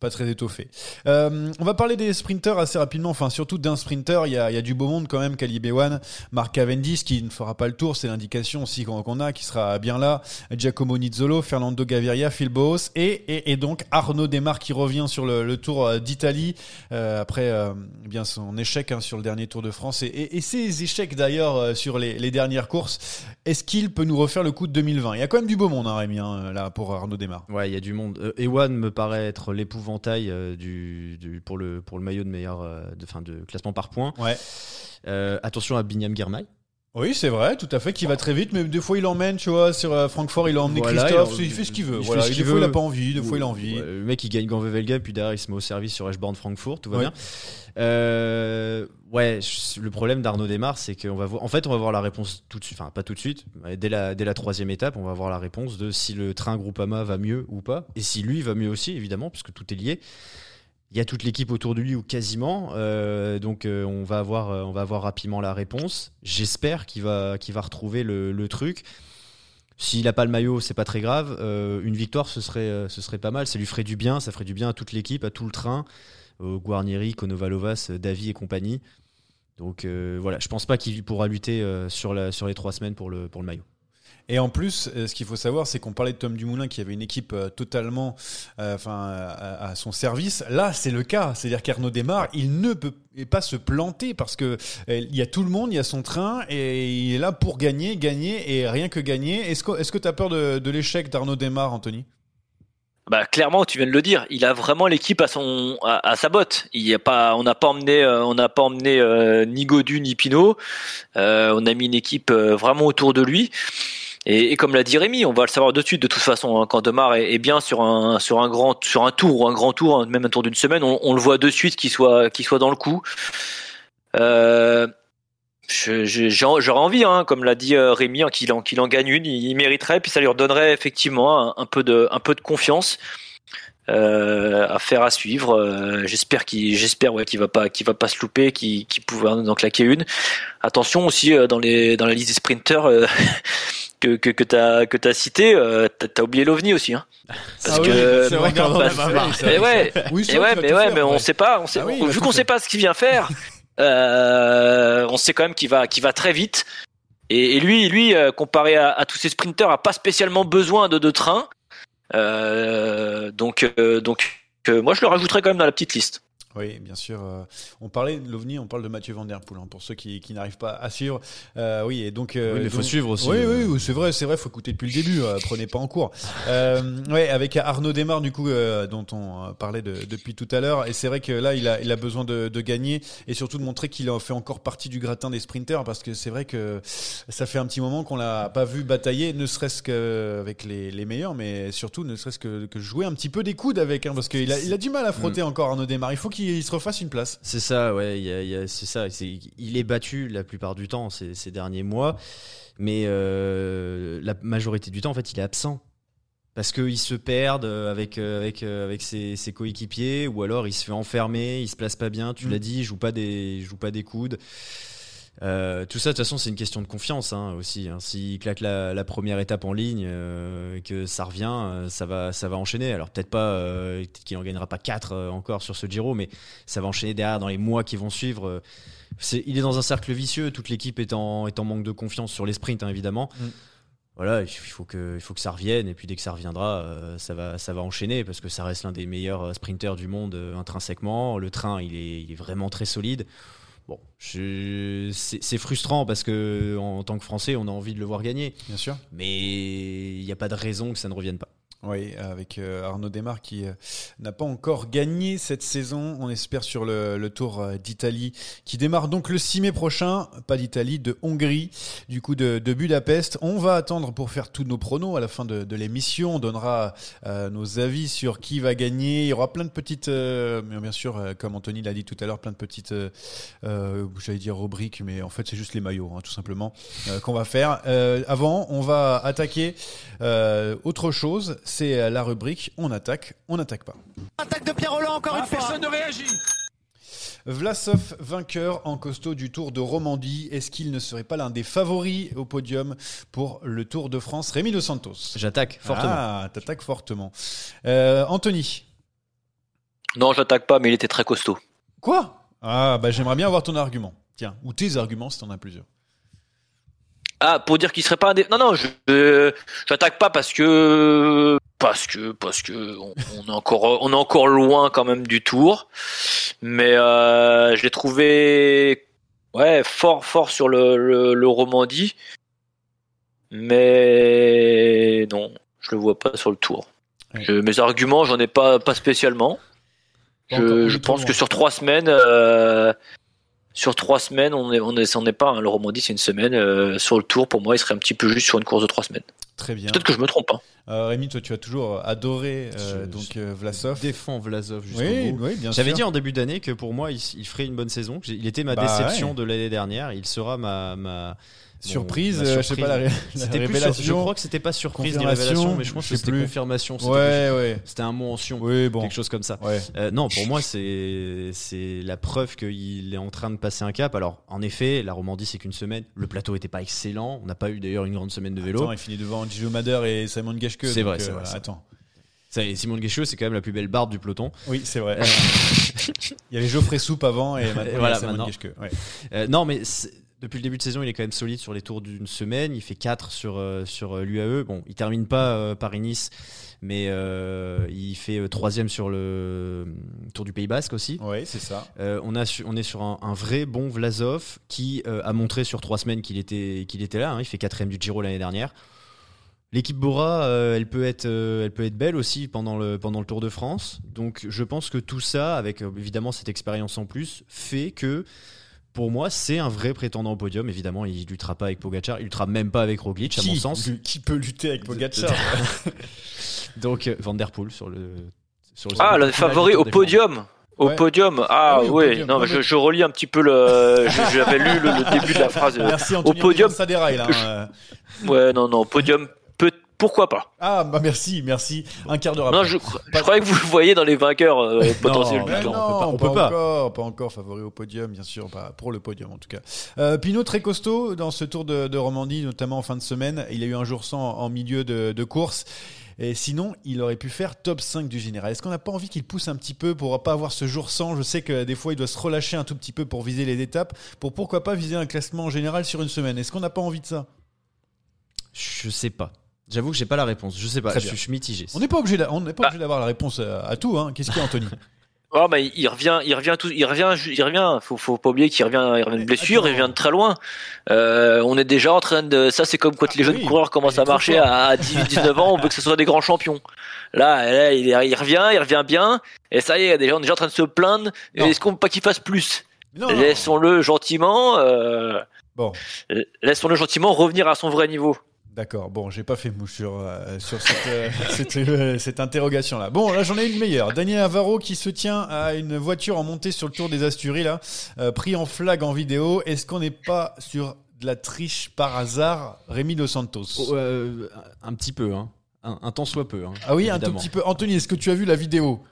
Pas très étoffé. Euh, on va parler des sprinters assez rapidement, enfin surtout d'un sprinter. Il y a, il y a du beau monde quand même, Calibé One, Marc Cavendish qui ne fera pas le tour, c'est l'indication aussi qu'on a, qui sera bien là. Giacomo Nizzolo, Fernando Gaviria, Phil Boas et, et, et donc Arnaud Desmar qui revient sur le, le Tour euh, d'Italie euh, après euh, bien son échec hein, sur le dernier Tour de France et, et, et ses échecs d'ailleurs euh, sur les, les dernières courses. Est-ce qu'il peut nous refaire le coup de 2020 Il y a quand même du beau monde, hein, Rémi, hein, là pour Arnaud Desmar. Ouais, il y a du monde. Euh, Ewan me paraît être l'épouvantail euh, du, du- pour, le, pour le maillot de meilleur euh, de, fin, de classement par points. Ouais. Euh, attention à Binyam Girmay. Oui, c'est vrai, tout à fait, qui va très vite, mais des fois il emmène, tu vois, sur euh, Francfort, il a emmené Voilà, Christophe, il- il, fait ce qu'il veut. il fait voilà. ce Et qu'il des fois veut. il a pas envie, des fois il a envie. Ouais, le mec il gagne Ganvevelgem puis derrière il se met au service sur Eschborn Francfort, tout va Ouais. bien. Euh, ouais, je- le problème d'Arnaud Desmar, c'est qu'on va voir. En fait, on va voir la réponse tout de suite. Enfin, pas tout de suite. mais Dès la, dès la troisième étape, on va voir la réponse de si le train Groupama va mieux ou pas, et si lui va mieux aussi, évidemment, puisque tout est lié. Il y a toute l'équipe autour de lui ou quasiment, euh, donc euh, on va avoir, euh, on va avoir rapidement la réponse. J'espère qu'il va, retrouver le, truc. S'il n'a pas le maillot, c'est pas très grave. Une victoire, ce serait, pas mal. Ça lui ferait du bien. Ça ferait du bien à toute l'équipe, à tout le train, Guarnieri, Konovalovas, Davy et compagnie. Donc voilà, je pense pas qu'il pourra lutter sur, les trois semaines pour le maillot. Et en plus, euh, ce qu'il faut savoir, c'est qu'on parlait de Tom Dumoulin qui avait une équipe euh, totalement euh, enfin, à, à son service. Là, c'est le cas. C'est-à-dire qu'Arnaud démarre, il ne peut pas se planter parce que il y a tout le monde, il y a son train et il est là pour gagner, gagner et rien que gagner. Est-ce que tu as peur de, de l'échec d'Arnaud Desmar, Anthony? Bah clairement, tu viens de le dire, il a vraiment l'équipe à son à, à, sa botte. Il y a pas, on n'a pas emmené, euh, on n'a pas emmené euh, ni Godu ni Pinot. Euh, on a mis une équipe vraiment autour de lui. Et, comme l'a dit Rémi, on va le savoir de suite de toute façon. Hein, quand Demar est, bien sur un sur un grand sur un tour ou un grand tour, hein, même un tour d'une semaine, on, le voit de suite qu'il soit qu'il soit dans le coup. Euh, J'aurais envie, hein, comme l'a dit euh, Rémi, qu'il en, qu'il en gagne une, il, mériterait, puis ça lui redonnerait effectivement un, peu de, un peu de confiance euh, à faire à suivre. Euh, j'espère qu'il, j'espère ouais, qu'il va pas, qu'il va pas se louper, qu'il, qu'il pouvait en claquer une. Attention aussi euh, dans les, dans la liste des sprinters euh, que que que t'as que t'as cité, t'as, t'as oublié l'ovni aussi, hein. Parce ah que oui, c'est vrai qu'on parce, mais ouais, oui, et ouais, mais ouais, mais on sait pas, on sait, ah oui, vu qu'on sait pas ce qu'il vient faire. Euh, on sait quand même qu'il va, qu'il va très vite. Et, et lui, lui, euh, comparé à, à, tous ces sprinteurs, a pas spécialement besoin de, de train. Euh, donc, donc, moi, je le rajouterais quand même dans la petite liste. Oui, bien sûr. Euh, on parlait de l'OVNI, on parle de Mathieu Van Der Poel, hein, pour ceux qui, qui n'arrivent pas à suivre. Euh, oui, et donc. Euh, oui, il faut donc, suivre aussi. Oui, oui, c'est vrai, c'est vrai, faut écouter depuis le début, euh, prenez pas en cours. ouais, avec Arnaud Desmar, du coup, dont on parlait de, depuis tout à l'heure, et c'est vrai que là, il a, il a besoin de, de gagner et surtout de montrer qu'il fait encore partie du gratin des sprinters, parce que c'est vrai que ça fait un petit moment qu'on l'a pas vu batailler, ne serait-ce qu'avec les, les meilleurs, mais surtout ne serait-ce que, que jouer un petit peu des coudes avec, hein, parce qu'il a, il a du mal à frotter mmh. encore Arnaud Desmar. Il faut qu'il il se refasse une place. C'est ça, ouais, y a, y a, c'est ça. Il est battu la plupart du temps ces, ces derniers mois, mais euh, la majorité du temps, en fait, il est absent. Parce qu'ils se perdent avec, avec, avec ses, ses, coéquipiers, ou alors il se fait enfermer, il se place pas bien, tu mmh. l'as dit, il joue pas des, joue pas des coudes. Euh, tout ça, de toute façon, c'est une question de confiance hein, aussi. Hein. S'il claque la, la, première étape en ligne, euh, que ça revient, euh, ça va, ça va enchaîner. Alors peut-être pas, qu'il n'en gagnera pas 4 euh, encore sur ce Giro, mais ça va enchaîner derrière dans les mois qui vont suivre. Il est dans un cercle vicieux. Toute l'équipe est en, est en manque de confiance sur les sprints, hein, évidemment. Mm. Voilà, il faut que, il faut que ça revienne et puis dès que ça reviendra, ça va, ça va enchaîner parce que ça reste l'un des meilleurs sprinters du monde intrinsèquement. Le train, il est, il est vraiment très solide. Bon, c'est frustrant parce que en, tant que Français, on a envie de le voir gagner. Bien sûr. Mais il n'y a pas de raison que ça ne revienne pas. Oui, avec euh, Arnaud Desmar qui euh, n'a pas encore gagné cette saison. On espère sur le, Tour euh, d'Italie qui démarre donc le 6 mai prochain. Pas d'Italie, de Hongrie, du coup de, Budapest. On va attendre pour faire tous nos pronos à la fin de, l'émission. On donnera nos avis sur qui va gagner. Il y aura plein de petites, euh, bien sûr, comme Anthony l'a dit tout à l'heure, plein de petites, j'allais dire rubriques, mais en fait c'est juste les maillots, hein, tout simplement, qu'on va faire. avant, on va attaquer autre chose c'est la rubrique On attaque, on n'attaque pas. Attaque de Pierre Roland encore ah, une fois. Personne ne réagit. Vlasov, vainqueur en costaud du Tour de Romandie. Est-ce qu'il ne serait pas l'un des favoris au podium pour le Tour de France? Rémi Dos Santos. J'attaque fortement. Ah, t'attaques fortement. Euh, Anthony Non, j'attaque pas, mais il était très costaud. Quoi? Ah, bah j'aimerais bien avoir ton argument. Tiens, ou tes arguments si t'en as plusieurs. Ah, pour dire qu'il serait pas un des... Non, non, je j'attaque pas parce que parce que parce que on, on, est encore on est encore loin quand même du tour, mais euh, je l'ai trouvé ouais fort fort sur le, le, le Romandie, mais non, je le vois pas sur le tour. Ouais. Je, mes arguments, j'en ai pas pas spécialement. Je, je pense que sur trois semaines, euh, sur trois semaines, on est, on est, on pas. Hein, le Romandie, c'est une semaine. Euh, sur le tour, pour moi, il serait un petit peu juste sur une course de trois semaines. Très bien. Peut-être que je me trompe. Hein. Euh, Rémi, toi, tu as toujours adoré euh, donc euh, Vlasov. Défends Vlasov jusqu'au oui, bout. Oui, bien J'avais sûr. dit en début d'année que pour moi, il, il, ferait une bonne saison. Il était ma bah, déception ouais. de l'année dernière. Il sera ma, ma surprise, surprise. je sais pas la, ré la révélation. Sur, je crois que c'était pas surprise ni révélation, mais je pense que c'était confirmation. C'était ouais, ouais. C'était un mot en sion, oui, bon. quelque chose comme ça. Ouais. Euh, non, pour moi, c'est c'est la preuve qu'il est en train de passer un cap. Alors, en effet, la Romandie, c'est qu'une semaine. Le plateau était pas excellent. On n'a pas eu d'ailleurs une grande semaine de vélo. Attends, il finit devant Gilles Mader et Simon Geschke. C'est vrai, c'est euh, vrai. Attends. Simon Guécheux, c'est quand même la plus belle barde du peloton. Oui, c'est vrai. Euh... Il y avait Geoffrey Soupe avant et maintenant, et voilà, Simon maintenant. Ouais. Euh, non, mais depuis le début de saison, il est quand même solide sur les tours d'une semaine. Il fait 4 sur, euh, sur euh, l'UAE. Bon, il termine pas euh, Paris-Nice, mais euh, il fait troisième sur le Tour du Pays Basque aussi. Oui, c'est ça. Euh, on, a su- on est sur un, un vrai bon Vlasov qui euh, a montré sur trois semaines qu'il était, qu'il était là. hein. Il fait quatrième du Giro l'année dernière. L'équipe Bora, euh, elle, peut être, euh, elle peut être belle aussi pendant le, pendant le Tour de France. Donc je pense que tout ça, avec évidemment cette expérience en plus, fait que pour moi, c'est un vrai prétendant au podium. Évidemment, il luttera pas avec Pogacar, il luttera même pas avec Roglic, à mon sens. qui peut lutter avec Pogacar Donc euh, Van Der Poel sur le. Sur le Ah, le favori au podium. Au Ouais. podium. Ah, Ah oui, au podium. non, Non, mais mais- je, je relis un petit peu le. je- J'avais lu le, le début de la phrase. euh, Merci au Anthony podium. ça déraille là. hein. Ouais, non, non, podium. Pourquoi pas Ah bah merci, merci. Un quart d'heure Non, après. je, je croyais que vous le voyez dans les vainqueurs euh, potentiels. Non, non, on peut pas- on pas, peut pas. encore, pas encore favori au podium, bien sûr, pas pour le podium en tout cas. Euh, Pinot très costaud dans ce Tour de, de Romandie, notamment en fin de semaine. Il a eu un jour sans en milieu de, de course. Et sinon, il aurait pu faire top 5 du général. Est-ce qu'on n'a pas envie qu'il pousse un petit peu pour pas avoir ce jour sans? Je sais que des fois, il doit se relâcher un tout petit peu pour viser les étapes, pour pourquoi pas viser un classement en général sur une semaine. Est-ce qu'on n'a pas envie de ça? Je sais pas. J'avoue que j'ai pas la réponse. Je sais pas. Je, je suis mitigé. On n'est pas obligé, d'a- on n'est pas obligé d'avoir la réponse à, à tout. Hein. Qu'est-ce qu'il y a, Anthony? Oh, mais il revient, il revient tout, il revient, il revient. Faut, faut pas oublier qu'il revient, il revient de blessure, il revient de très loin. Euh, on est déjà en train de, ça c'est comme quand les jeunes oui, coureurs commencent à marcher à 18, 19 ans, on veut que ce soit des grands champions. Là, là, il, revient, il revient bien, et ça y est, déjà, on est déjà en train de se plaindre. Est-ce qu'on veut pas qu'il fasse plus? Laissons-le gentiment, euh, Bon, laissons-le gentiment revenir à son vrai niveau. D'accord, bon, j'ai pas fait mouche sur, euh, sur cette, euh, cette, euh, cette interrogation-là. Bon, là, j'en ai une meilleure. Daniel Avaro qui se tient à une voiture en montée sur le Tour des Asturies, là, pris en flag en vidéo. Est-ce qu'on n'est pas sur de la triche par hasard, Rémi Dos Santos? Oh, un petit peu, hein. Un, un tant soit peu. hein, Ah oui, un tout petit peu. Anthony, est-ce que tu as vu la vidéo?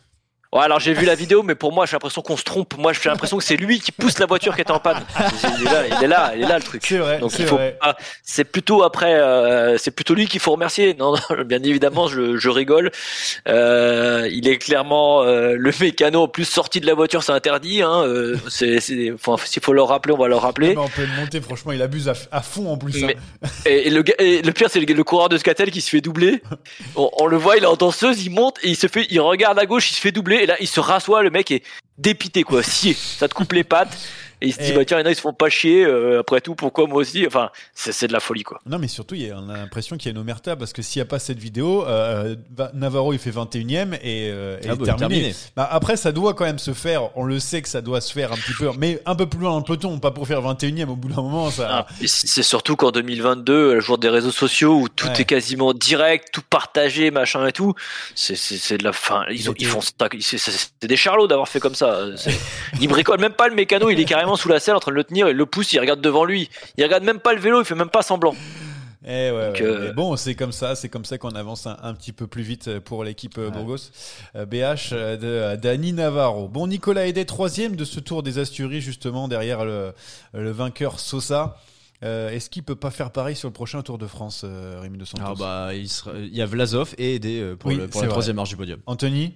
Ouais, alors j'ai vu la vidéo, mais pour moi, j'ai l'impression qu'on se trompe. Moi, j'ai l'impression que c'est lui qui pousse la voiture qui est en panne. Il est là, il est là, il est là le truc. C'est vrai, Donc c'est faut plutôt après, euh, c'est plutôt lui qu'il faut remercier. Non, non, bien évidemment, je, je rigole. Euh, il est clairement euh, le mécano en plus sorti de la voiture, c'est interdit. Hein, euh, c'est, c'est, enfin, s'il faut le rappeler, on va le Ah, rappeler. mais On peut le monter, franchement, il abuse à, à fond en plus. hein. Et, et le, gars- et le pire, c'est le, le coureur de Scatel qui se fait doubler. On, on le voit, il est en danseuse, il monte et il se fait, il regarde à gauche, il se fait doubler et là, il se rassoit. Le mec est dépité, quoi, scié. Ça te coupe les pattes. Et il se dit, Et- bah tiens, il y en a, ils se font pas chier. euh, après tout, pourquoi moi aussi? Enfin, c'est, c'est de la folie, quoi. Non, mais surtout, il y a- on a l'impression qu'il y a une omerta parce que s'il n'y a pas cette vidéo, euh, Va- Navarro il fait 21ème et, euh, et Ah bah, terminé. terminé. Bah, après, ça doit quand même se faire. On le sait que ça doit se faire un petit peu, mais un peu plus loin dans le peloton, pas pour faire 21ème au bout d'un moment. Ça... Ah, c'est surtout qu'en 2022, le jour des réseaux sociaux où tout Ouais. est quasiment direct, tout partagé, machin et tout, c'est, c'est, c'est de la fin. Ils, ont- était- ils font ça, c'est, c'est- c'est des charlots d'avoir fait comme ça. C'est- Ils bricolent même pas le mécano, il est carrément sous la selle en train de le tenir, il le pousse, il regarde devant lui. Il regarde même pas le vélo, il fait même pas semblant. Eh ouais, Donc, ouais, euh, mais bon, c'est comme ça, c'est comme ça qu'on avance un, un petit peu plus vite pour l'équipe euh, Burgos. Euh, BH euh, de euh, Dani Navarro. Bon, Nicolas Hédet, troisième de ce tour des Asturies, justement, derrière le, le vainqueur Sosa. Euh, Est-ce qu'il peut pas faire pareil sur le prochain Tour de France, euh, Rémi de Santos? Ah bah, il, sera- il y a Vlasov et Aidé euh, pour, Oui, le- pour la troisième marche du podium. Anthony?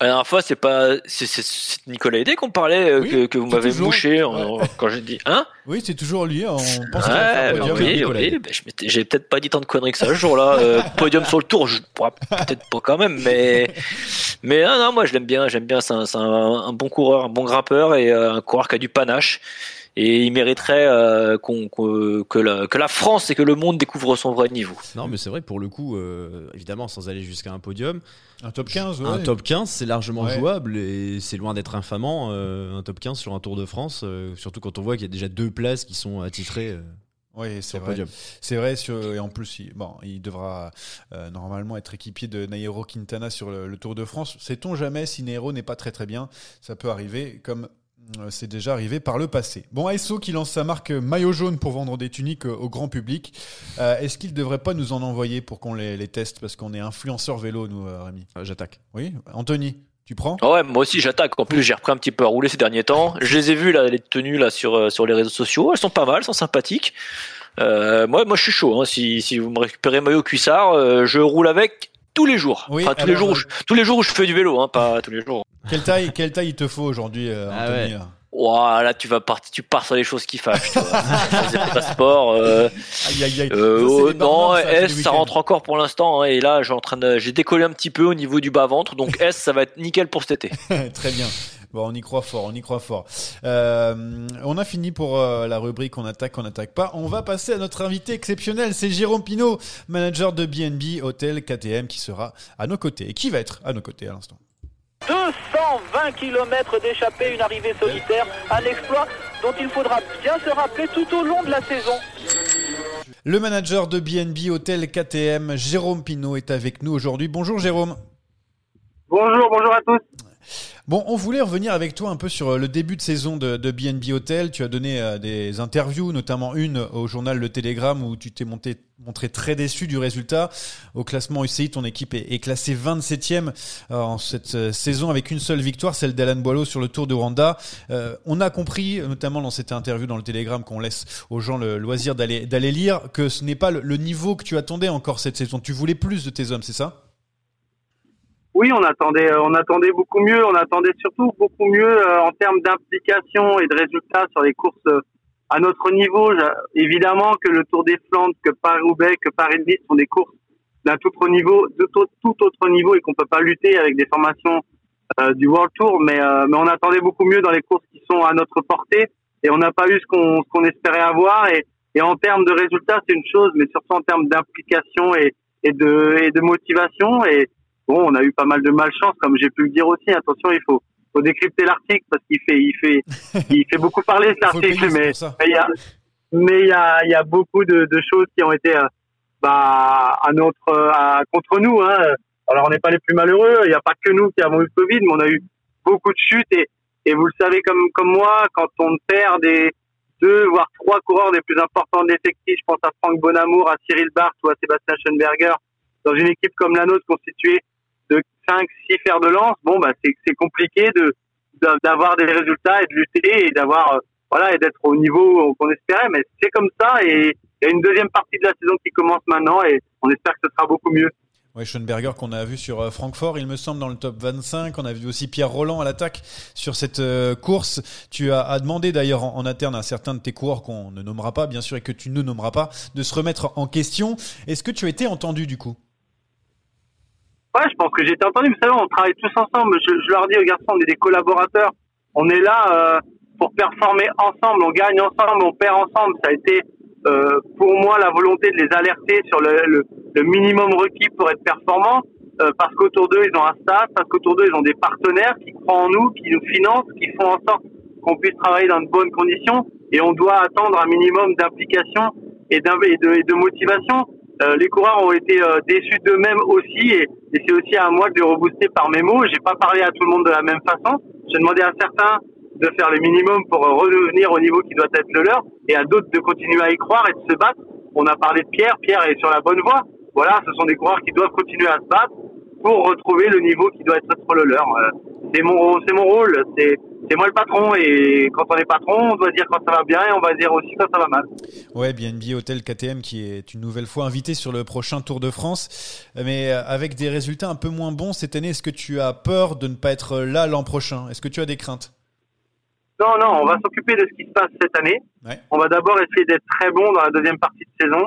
La dernière fois, c'est pas, c'est, Nicolas Hédé qu'on parlait, euh, Oui, que, que vous m'avez en- Ouais. quand j'ai dit, hein? Oui, c'est toujours lui. On pense Ouais, oui, podium, oui, ben, je m'étais- j'ai peut-être pas dit tant de conneries que ça ce jour-là. Euh, podium sur le tour, je pourrais peut-être pas quand même, mais mais non, non, moi je l'aime bien, j'aime bien. C'est un, un, un bon coureur, un bon grimpeur et euh, un coureur qui a du panache. Et il mériterait euh, qu'on, qu'on- que, la, que la France et que le monde découvrent son vrai niveau. Non, mais c'est vrai, pour le coup, euh, évidemment, sans aller jusqu'à un podium, Un top 15, ouais. un top 15, c'est largement Ouais. jouable et c'est loin d'être infamant, euh, un top 15 sur un Tour de France, euh, surtout quand on voit qu'il y a déjà deux places qui sont attitrées euh, Oui, c'est sur le vrai. podium. C'est vrai, sur- et en plus, il, bon, il devra euh, normalement être équipier de Nairo Quintana sur le, le Tour de France. Sait-on jamais si Nairo n'est pas très très bien? Ça peut arriver, comme c'est déjà arrivé par le passé. Bon, ASO qui lance sa marque maillot jaune pour vendre des tuniques euh, au grand public. Euh, Est-ce qu'il ne devrait pas nous en envoyer pour qu'on les, les teste? Parce qu'on est influenceur vélo, nous, euh, Rémi. Euh, J'attaque. Oui, Anthony, tu prends? Ah ouais, moi aussi j'attaque. En plus, j'ai repris un petit peu à rouler ces derniers temps. Je les ai vus là, les tenues là sur euh, sur les réseaux sociaux. Elles sont pas mal, elles sont sympathiques. Euh, moi, moi, je suis chaud. Hein. Si si vous me récupérez maillot cuissard, euh, je roule avec tous les jours. Oui, enfin, tous les jours, où euh, je, tous les jours où je fais du vélo, hein, pas tous les jours. quelle taille, quelle taille il te faut aujourd'hui, euh, Ah Anthony ouais. Ouah, là, tu vas partir, tu pars sur les choses qui fâchent. Tu vois. C'est pas sport. Euh, Aïe, aïe, aïe. euh, Ça, oh, non, ça, S, le ça rentre encore pour l'instant. hein, et là, j'ai en train de, j'ai décollé un petit peu au niveau du bas ventre. Donc S, ça va être nickel pour cet été. Très bien. Bon, on y croit fort, on y croit fort. Euh, on a fini pour euh, la rubrique on attaque, on n'attaque pas. On va passer à notre invité exceptionnel, c'est Jérôme Pinault, manager de BNB Hôtel KTM, qui sera à nos côtés. Et qui va être à nos côtés à l'instant 220 km d'échappée, une arrivée solitaire, un exploit dont il faudra bien se rappeler tout au long de la saison. Le manager de BNB Hôtel KTM, Jérôme Pinault, est avec nous aujourd'hui. Bonjour Jérôme. Bonjour, bonjour à tous. Bon, on voulait revenir avec toi un peu sur euh, le début de saison de, de BNB Hotel. Tu as donné euh, des interviews, notamment une au journal Le Télégramme où tu t'es monté- montré très déçu du résultat. Au classement UCI, ton équipe est, classée 27e euh, en cette euh, saison avec une seule victoire, celle d'Alan Boileau sur le Tour de Rwanda. Euh, on a compris, notamment dans cette interview dans le Télégramme, qu'on laisse aux gens le loisir d'aller lire, que ce n'est pas le, niveau que tu attendais encore cette saison. Tu voulais plus de tes hommes, c'est ça? Oui, on attendait, on attendait beaucoup mieux. On attendait surtout beaucoup mieux en termes d'implication et de résultats sur les courses à notre niveau. Évidemment que le Tour des Flandres, que Paris-Roubaix, que Paris-Nice sont des courses d'un tout autre niveau, de tout, autre niveau et qu'on peut pas lutter avec des formations euh, du World Tour. Mais, euh, mais on attendait beaucoup mieux dans les courses qui sont à notre portée et on n'a pas eu ce qu'on qu'on espérait avoir. Et, et en termes de résultats, c'est une chose, mais surtout en termes d'implication et, et de et de motivation. Et bon, on a eu pas mal de malchance, comme j'ai pu le dire aussi. Attention, il faut faut décrypter l'article parce qu'il fait il fait il fait beaucoup parler cet article, mais il y a mais il y a il y a beaucoup de, de choses qui ont été euh, bah à notre euh, à, contre nous. Hein. Alors on n'est pas les plus malheureux. Il n'y a pas que nous qui avons eu le Covid, mais on a eu beaucoup de chutes et et vous le savez comme comme moi, quand on perd des deux voire trois coureurs des plus importants de l'effectif, je pense à Franck Bonamour, à Cyril Barth ou à Sébastien Schoenberger, dans une équipe comme la nôtre constituée de 5 six fers de lance, bon bah c'est compliqué de d'a- d'avoir des résultats et de lutter et d'avoir euh, voilà et d'être au niveau qu'on espérait mais c'est comme ça et il y a une deuxième partie de la saison qui commence maintenant et on espère que ce sera beaucoup mieux. Ouais, Schoenberger qu'on a vu sur euh, Francfort, il me semble, dans le top 25. On a vu aussi Pierre Roland à l'attaque sur cette euh, course. Tu as, demandé d'ailleurs en interne à certains de tes coureurs qu'on ne nommera pas, bien sûr, et que tu ne nommeras pas, de se remettre en question. Est-ce que tu as été entendu du coup? Ouais, je pense que j'ai été entendu. Vous savez, on travaille tous ensemble. Je, je leur dis aux garçons, on est des collaborateurs. On est là euh, pour performer ensemble. On gagne ensemble, on perd ensemble. Ça a été euh, pour moi la volonté de les alerter sur le, le, le minimum requis pour être performant. Euh, parce qu'autour d'eux, ils ont un staff, parce qu'autour d'eux, ils ont des partenaires qui croient en nous, qui nous financent, qui font en sorte qu'on puisse travailler dans de bonnes conditions. Et on doit attendre un minimum d'implication et, et de, et de motivation. Euh, les coureurs ont été euh, déçus d'eux-mêmes aussi, et, et c'est aussi à moi de les rebooster par mes mots. J'ai pas parlé à tout le monde de la même façon. J'ai demandé à certains de faire le minimum pour euh, redevenir au niveau qui doit être le leur, et à d'autres de continuer à y croire et de se battre. On a parlé de Pierre. Pierre est sur la bonne voie. Voilà, ce sont des coureurs qui doivent continuer à se battre pour retrouver le niveau qui doit être le leur. Euh, C'est mon, c'est mon rôle. C'est, c'est moi le patron, et quand on est patron, on doit dire quand ça va bien et on va dire aussi quand ça va mal. Ouais, BNB Hotel KTM qui est une nouvelle fois invité sur le prochain Tour de France, mais euh, avec des résultats un peu moins bons cette année. Est-ce que tu as peur de ne pas être là l'an prochain? Est-ce que tu as des craintes? Non, non, on va s'occuper de ce qui se passe cette année. Ouais. On va d'abord essayer d'être très bon dans la deuxième partie de saison.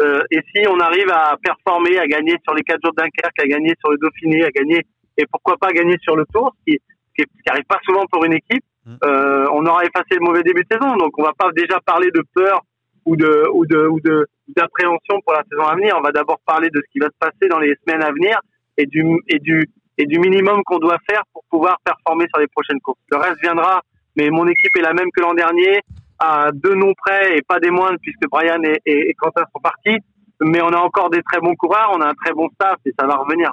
Euh, et si on arrive à performer, à gagner sur les quatre jours de Dunkerque, à gagner sur le Dauphiné, à gagner et pourquoi pas gagner sur le Tour, ce qui, ce qui, ce qui arrive pas souvent pour une équipe, euh, on aura effacé le mauvais début de saison. Donc on va pas déjà parler de peur ou de ou de ou de d'appréhension pour la saison à venir. On va d'abord parler de ce qui va se passer dans les semaines à venir et du et du et du minimum qu'on doit faire pour pouvoir performer sur les prochaines courses. Le reste viendra, mais mon équipe est la même que l'an dernier, à deux noms près et pas des moindres puisque Brian et, et, et Quentin sont partis. Mais on a encore des très bons coureurs, on a un très bon staff et ça va revenir.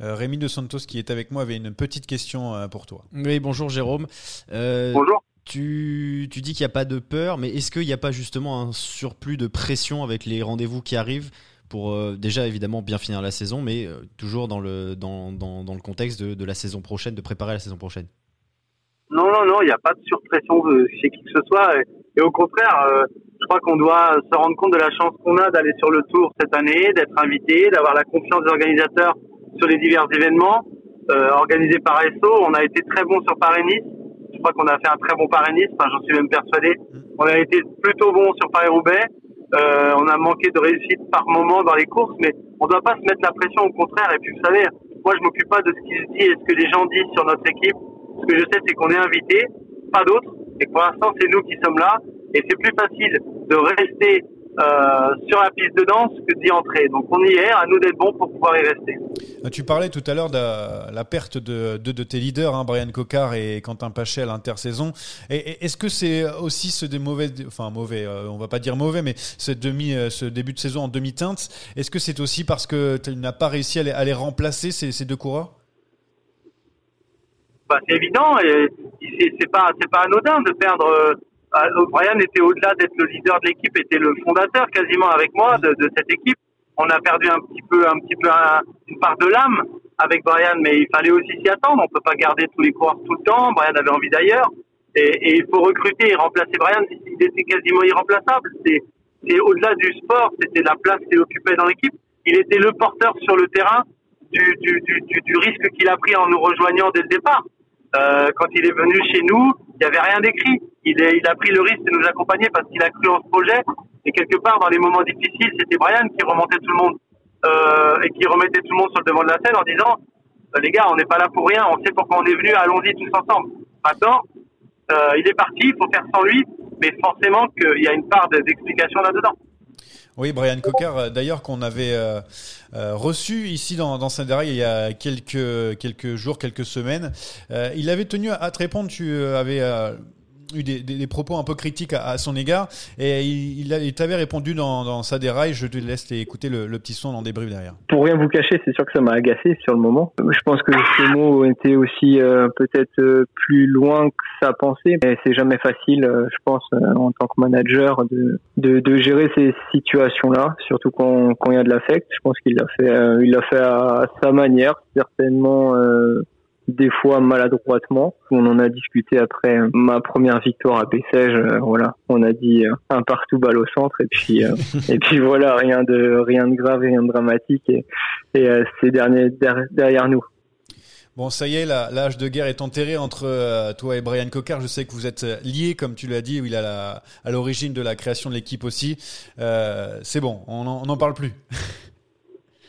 Euh, Rémi De Santos qui est avec moi avait une petite question euh, pour toi. Oui, bonjour Jérôme. Euh, Bonjour. Tu, tu dis qu'il n'y a pas de peur, mais est-ce qu'il n'y a pas justement un surplus de pression avec les rendez-vous qui arrivent pour euh, déjà évidemment bien finir la saison, mais euh, toujours dans le, dans, dans, dans le contexte de, de la saison prochaine, de préparer la saison prochaine? Non, non, non, il n'y a pas de surpression chez qui que ce soit. Et, et au contraire, euh, je crois qu'on doit se rendre compte de la chance qu'on a d'aller sur le tour cette année, d'être invité, d'avoir la confiance des organisateurs sur les divers événements euh, organisés par ESSO. On a été très bon sur Paris-Nice. Je crois qu'on a fait un très bon parrainisme, enfin, j'en suis même persuadé. On a été plutôt bon sur Paris-Roubaix. Euh, on a manqué de réussite par moment dans les courses, mais on ne doit pas se mettre la pression, au contraire. Et puis, vous savez, moi, je m'occupe pas de ce qui se dit et ce que les gens disent sur notre équipe. Ce que je sais, c'est qu'on est invité, pas d'autres, et pour l'instant, c'est nous qui sommes là. Et c'est plus facile de rester euh, sur la piste de danse que d'y entrer. Donc on y est, à nous d'être bons pour pouvoir y rester. Euh, tu parlais tout à l'heure de la perte de deux de, tes leaders, hein, Brian Cocard et Quentin Pachet à l'intersaison. Est-ce que c'est aussi ce des mauvais, enfin mauvais, euh, on va pas dire mauvais, mais ce, demi, ce début de saison en demi-teinte, est-ce que c'est aussi parce que tu n'as pas réussi à les, à les remplacer ces, ces deux coureurs? Bah, C'est évident, et c'est pas, pas anodin de perdre ah, Brian était au-delà d'être le leader de l'équipe, était le fondateur quasiment avec moi de, de, cette équipe. On a perdu un petit peu, un petit peu une part de l'âme avec Brian, mais il fallait aussi s'y attendre. On peut pas garder tous les coureurs tout le temps. Brian avait envie d'ailleurs, et, et, il faut recruter et remplacer Brian. Il était quasiment irremplaçable. C'est, au-delà du sport, c'était la place qu'il occupait dans l'équipe. Il était le porteur sur le terrain du, du, du, du risque qu'il a pris en nous rejoignant dès le départ. Euh, quand il est venu chez nous, il n'y avait rien d'écrit. Il, a pris le risque de nous accompagner parce qu'il a cru en ce projet. Et quelque part, dans les moments difficiles, c'était Brian qui remontait tout le monde euh, et qui remettait tout le monde sur le devant de la scène en disant euh, les gars, on n'est pas là pour rien. On sait pourquoi on est venu. Allons-y tous ensemble. Maintenant, euh, il est parti. Il faut faire sans lui. Mais forcément qu'il y a une part d'explication là-dedans. Oui, Brian Cocker, d'ailleurs, qu'on avait reçu ici dans, dans saint il y a quelques jours, quelques semaines. il avait tenu à te répondre, tu avais eu des, propos un peu critiques à, son égard et il, il t'avait répondu dans, dans, sa déraille. Je te laisse écouter le, petit son en débrief derrière. Pour rien vous cacher, c'est sûr que ça m'a agacé sur le moment. Je pense que ces mots étaient aussi euh, peut-être euh, plus loin que ça pensait. Mais c'est jamais facile, euh, je pense, en tant que manager, de, de, gérer ces situations-là, surtout quand, quand il y a de l'affect. Je pense qu'il l'a fait, il l'a fait à, sa manière, certainement des fois maladroitement. On en a discuté après ma première victoire à Bessèges. Euh, voilà, on a dit euh, un partout balle au centre et puis euh, et puis voilà, rien de rien de grave, rien de dramatique et, et c'est dernier derrière nous. Bon, ça y est, l'âge de guerre est enterré entre toi et Brian Cocard. Je sais que vous êtes liés, comme tu l'as dit, il a à l'origine de la création de l'équipe aussi. c'est bon, on n'en parle plus.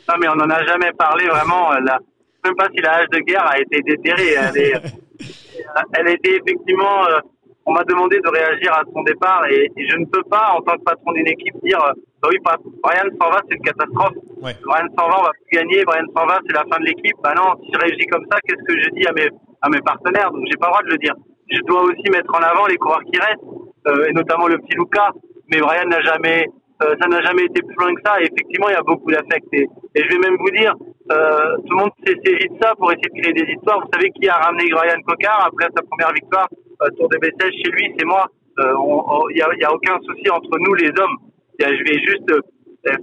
non, mais on n'en a jamais parlé vraiment. Là même pas si la hache de guerre a été déterrée. Elle, est, elle a été effectivement. Euh, on m'a demandé de réagir à son départ et, je ne peux pas, en tant que patron d'une équipe, dire euh, bah oui, Brian s'en va, c'est une catastrophe. Brian s'en va, on va plus gagner. Brian s'en va, c'est la fin de l'équipe. Bah non, si je réagis comme ça, qu'est-ce que je dis à mes à mes partenaires? Donc j'ai pas le droit de le dire. Je dois aussi mettre en avant les coureurs qui restent, euh, et notamment le petit Luca. Mais Brian n'a jamais euh, ça n'a jamais été plus loin que ça. Et effectivement, il y a beaucoup d'affect. Et, je vais même vous dire, euh, tout le monde s'est saisi de ça pour essayer de créer des histoires. Vous savez qui a ramené Ryan Cocard après sa première victoire euh, Tour de Bessèges chez lui C'est moi. Euh, il n'y a, y a, aucun souci entre nous, les hommes. je vais juste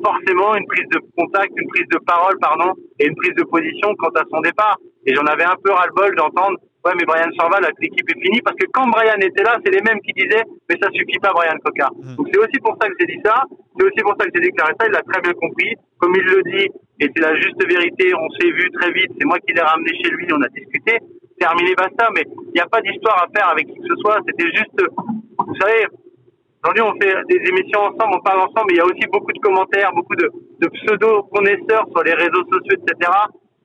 forcément une prise de contact, une prise de parole, pardon, et une prise de position quant à son départ. Et j'en avais un peu ras-le-bol d'entendre Ouais, mais Brian s'en va, l'équipe est finie. Parce que quand Brian était là, c'est les mêmes qui disaient, mais ça suffit pas, Brian Cocard. Mmh. Donc c'est aussi pour ça que j'ai dit ça. C'est aussi pour ça que j'ai déclaré ça. Il l'a très bien compris. Comme il le dit, et c'est la juste vérité, on s'est vu très vite. C'est moi qui l'ai ramené chez lui, on a discuté. Terminé, basta. Mais il n'y a pas d'histoire à faire avec qui que ce soit. C'était juste, vous savez, aujourd'hui on fait des émissions ensemble, on parle ensemble, mais il y a aussi beaucoup de commentaires, beaucoup de, de pseudo-connaisseurs sur les réseaux sociaux, etc.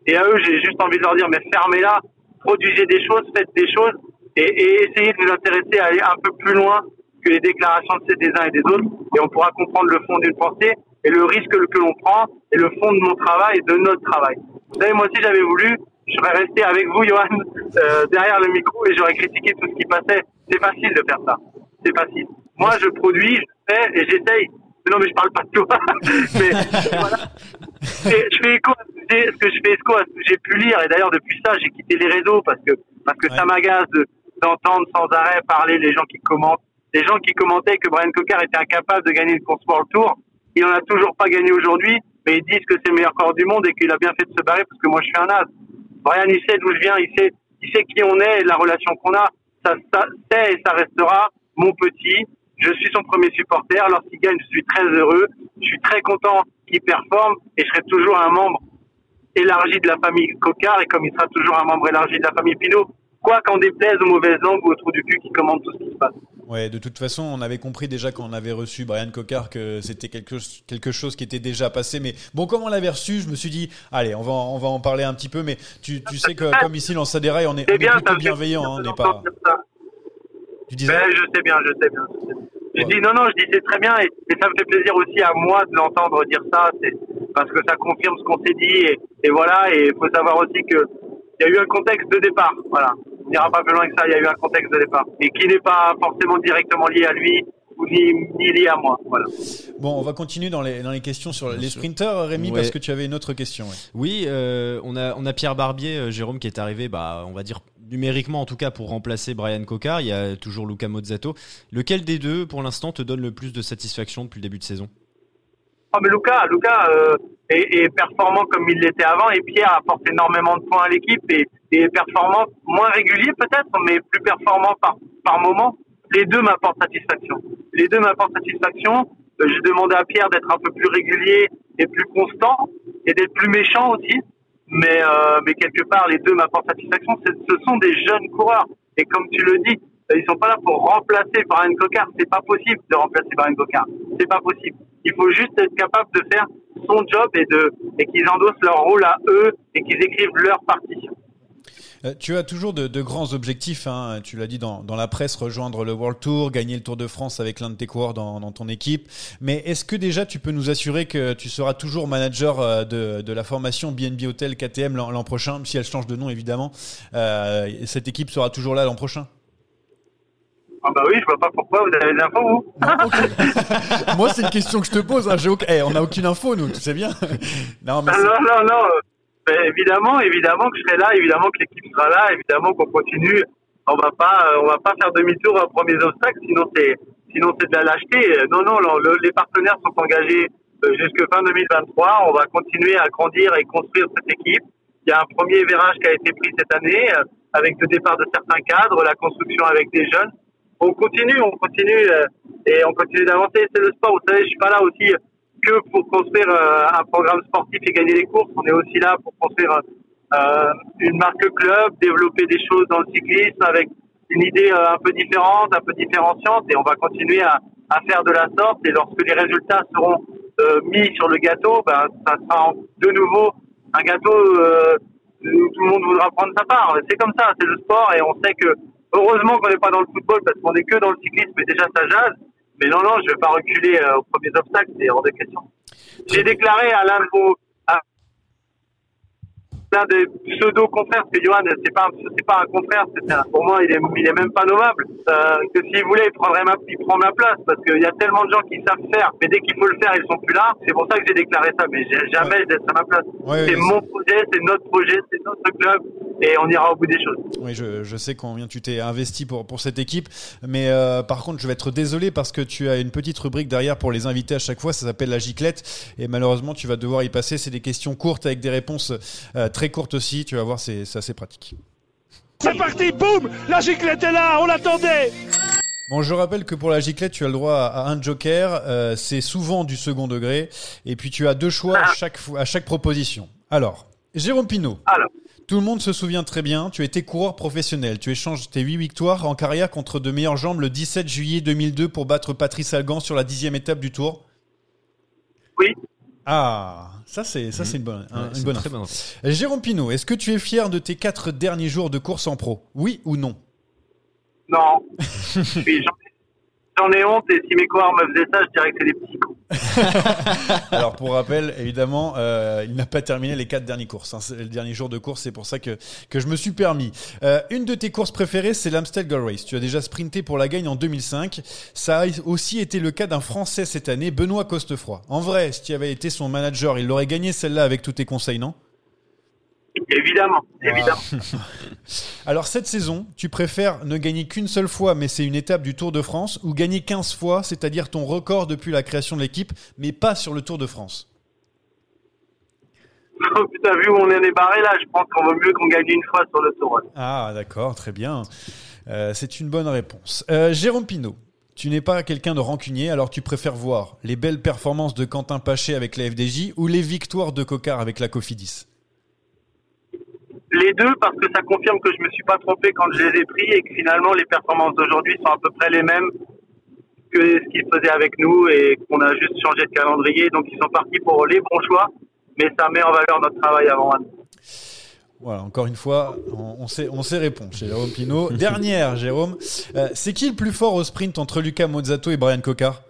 Et à eux, j'ai juste envie de leur dire, mais fermez-la produisez des choses, faites des choses et, essayez de vous intéresser à aller un peu plus loin que les déclarations des uns et des autres et on pourra comprendre le fond d'une pensée et le risque que l'on prend et le fond de mon travail et de notre travail. Vous savez, moi aussi j'avais voulu, je serais resté avec vous, Johan, euh, derrière le micro et j'aurais critiqué tout ce qui passait. C'est facile de faire ça. C'est facile. Moi, je produis, je fais et j'essaye. Non, mais je parle pas de toi. mais voilà. je fais écho à ce que je fais écho à ce que j'ai pu lire. Et d'ailleurs, depuis ça, j'ai quitté les réseaux parce que, parce que ça m'agace d'entendre sans arrêt parler les gens qui commentent. Les gens qui commentaient que Brian Cocard était incapable de gagner une course World Tour. Il n'en a toujours pas gagné aujourd'hui, mais ils disent que c'est le meilleur corps du monde et qu'il a bien fait de se barrer parce que moi je suis un as. Brian, il sait d'où je viens, il sait, il sait qui on est et la relation qu'on a. Ça, ça, c'est et ça restera mon petit. Je suis son premier supporter. Lorsqu'il gagne, je suis très heureux. Je suis très content qu'il performe et je serai toujours un membre élargi de la famille Cocard et comme il sera toujours un membre élargi de la famille Pinot, quoi qu'en déplaise aux mauvaises langues ou au trou du cul qui commandent tout ce qui se passe. Ouais, de toute façon, on avait compris déjà quand on avait reçu Brian Cocard que c'était quelque, chose- quelque chose qui était déjà passé. Mais bon, comme on l'avait reçu, je me suis dit, allez, on va, on va en parler un petit peu. Mais tu, tu sais que comme ici, dans Saderaï, on est, on bien, plutôt bienveillant. hein, on n'est pas. Tu disais Ben, je sais bien, je sais bien. je sais bien. Je dis non, non, je dis c'est très bien et, et ça me fait plaisir aussi à moi de l'entendre dire ça, c'est parce que ça confirme ce qu'on s'est dit et, et voilà. Et il faut savoir aussi que il y a eu un contexte de départ, voilà. On n'ira pas plus loin que ça. Il y a eu un contexte de départ et qui n'est pas forcément directement lié à lui ou ni, ni lié à moi, voilà. Bon, on va continuer dans les, dans les questions sur les sprinters, Rémi, Ouais. parce que tu avais une autre question. ouais. Oui, euh, on, a, on a Pierre Barbier, euh, Jérôme, qui est arrivé, bah, on va dire numériquement en tout cas, pour remplacer Brian Cocard. Il y a toujours Luca Mozzato. Lequel des deux, pour l'instant, te donne le plus de satisfaction depuis le début de saison? Ah, mais Lucas, Lucas euh, est, est performant comme il l'était avant et Pierre apporte énormément de points à l'équipe et, et performant, moins régulier peut-être, mais plus performant par, par moment. Les deux m'apportent satisfaction. Les deux m'apportent satisfaction. Euh, J'ai demandé à Pierre d'être un peu plus régulier et plus constant et d'être plus méchant aussi. Mais, euh, mais quelque part, les deux m'apportent satisfaction. Ce sont des jeunes coureurs. Et comme tu le dis, euh, ils sont pas là pour remplacer Brian Cocard. C'est pas possible de remplacer Brian Cocard. C'est pas possible. Il faut juste être capable de faire son job et de et qu'ils endossent leur rôle à eux et qu'ils écrivent leur partition. Euh, tu as toujours de, de grands objectifs, hein, tu l'as dit dans, dans la presse, rejoindre le World Tour, gagner le Tour de France avec l'un de tes coureurs dans, dans ton équipe. Mais est-ce que déjà tu peux nous assurer que tu seras toujours manager euh, de, de la formation BNB Hotel KTM l'an prochain, si elle change de nom évidemment euh, Cette équipe sera toujours là l'an prochain? Ah bah oui, je vois pas pourquoi vous avez des infos vous. Moi, c'est une question que je te pose. Hein, j'ai aucun- eh, on n'a aucune info, nous, tu sais bien. non, mais Ah, non, non, non. Ben, évidemment, évidemment que je serai là, évidemment que l'équipe sera là, évidemment qu'on continue. On va pas, euh, on va pas faire demi-tour aux premiers obstacles, sinon c'est, sinon c'est de la lâcheté. Non, non, le- le- les partenaires sont engagés euh, jusque fin 2023. On va continuer à grandir et construire cette équipe. Il y a un premier virage qui a été pris cette année euh, avec le départ de certains cadres, la construction avec des jeunes. On continue, on continue et on continue d'avancer. C'est le sport. Vous savez, je suis pas là aussi que pour construire euh, un programme sportif et gagner les courses. On est aussi là pour construire euh, une marque club, développer des choses dans le cyclisme avec une idée euh, un peu différente, un peu différenciante et on va continuer à, faire de la sorte et lorsque les résultats seront mis sur le gâteau, ben, ça sera de nouveau un gâteau où tout le monde voudra prendre sa part. C'est comme ça, c'est le sport et on sait que heureusement qu'on n'est pas dans le football parce qu'on est que dans le cyclisme et déjà ça jase. Mais non, non, je vais pas reculer euh, aux premiers obstacles, c'est hors de question. J'ai déclaré à l'un de vos, à l'un des pseudo confrères, parce que Johan, c'est pas, c'est pas un confrère, c'est pour moi, il est, il est même pas nommable. Euh, que s'il voulait, il prendrait ma, il prend ma place, parce qu'il y a tellement de gens qui savent faire, mais dès qu'il faut le faire, ils sont plus là. C'est pour ça que j'ai déclaré ça, mais jamais je laisse à ma place. Ouais, c'est ouais, mon projet, c'est notre projet, c'est notre club, et on ira au bout des choses. Oui, je, je sais combien tu t'es investi pour, pour cette équipe, mais euh, par contre, je vais être désolé parce que tu as une petite rubrique derrière pour les invités à chaque fois, ça s'appelle la giclette, et malheureusement, tu vas devoir y passer. C'est des questions courtes avec des réponses euh, très courtes aussi, tu vas voir, c'est c'est assez pratique. C'est parti, boum La giclette est là, on l'attendait Bon, je rappelle que pour la giclette, tu as le droit à, un joker, euh, c'est souvent du second degré, et puis tu as deux choix à chaque, fois- à chaque proposition. Alors, Jérôme Pinault. Tout le monde se souvient très bien, tu étais coureur professionnel. Tu échanges tes 8 victoires en carrière contre de meilleures jambes le 17 juillet 2002 pour battre Patrice Algan sur la dixième étape du Tour. Oui. Ah, ça c'est ça c'est une bonne, un- Ouais, une c'est bonne très info. Jérôme Pinault, est-ce que tu es fier de tes quatre derniers jours de course en pro? Oui ou non? Non. Je suis- J'en ai honte, et si mes coureurs me faisaient ça, je dirais que c'est des petits cons. Alors pour rappel, évidemment, euh, il n'a pas terminé les quatre dernières courses. hein. C'est le dernier jour de course, c'est pour ça que, que je me suis permis. Euh, une de tes courses préférées, c'est l'Amstel Gold Race. Tu as déjà sprinté pour la gagne en 2005. Ça a aussi été le cas d'un Français cette année, Benoît Costefroy. En vrai, si tu avais été son manager, il l'aurait gagné celle-là avec tous tes conseils, non? Évidemment, évidemment. Alors cette saison, tu préfères ne gagner qu'une seule fois, mais c'est une étape du Tour de France, ou gagner 15 fois, c'est-à-dire ton record depuis la création de l'équipe, mais pas sur le Tour de France? Oh, putain, vu où on est barré là, je pense qu'on vaut mieux qu'on gagne une fois sur le tour. Ah, d'accord, très bien. Euh, c'est une bonne réponse. Euh, Jérôme Pinault, tu n'es pas quelqu'un de rancunier, alors tu préfères voir les belles performances de Quentin Paché avec la FDJ ou les victoires de Cocard avec la Cofidis? Les deux, parce que ça confirme que je me suis pas trompé quand je les ai pris et que finalement les performances d'aujourd'hui sont à peu près les mêmes que ce qu'ils faisaient avec nous et qu'on a juste changé de calendrier. Donc ils sont partis pour les bons choix, mais ça met en valeur notre travail avant. Voilà, encore une fois, on, on sait, on sait répondre chez Jérôme Pinault. Dernière, Jérôme. Euh, c'est qui le plus fort au sprint entre Lucas Mozzato et Brian Coca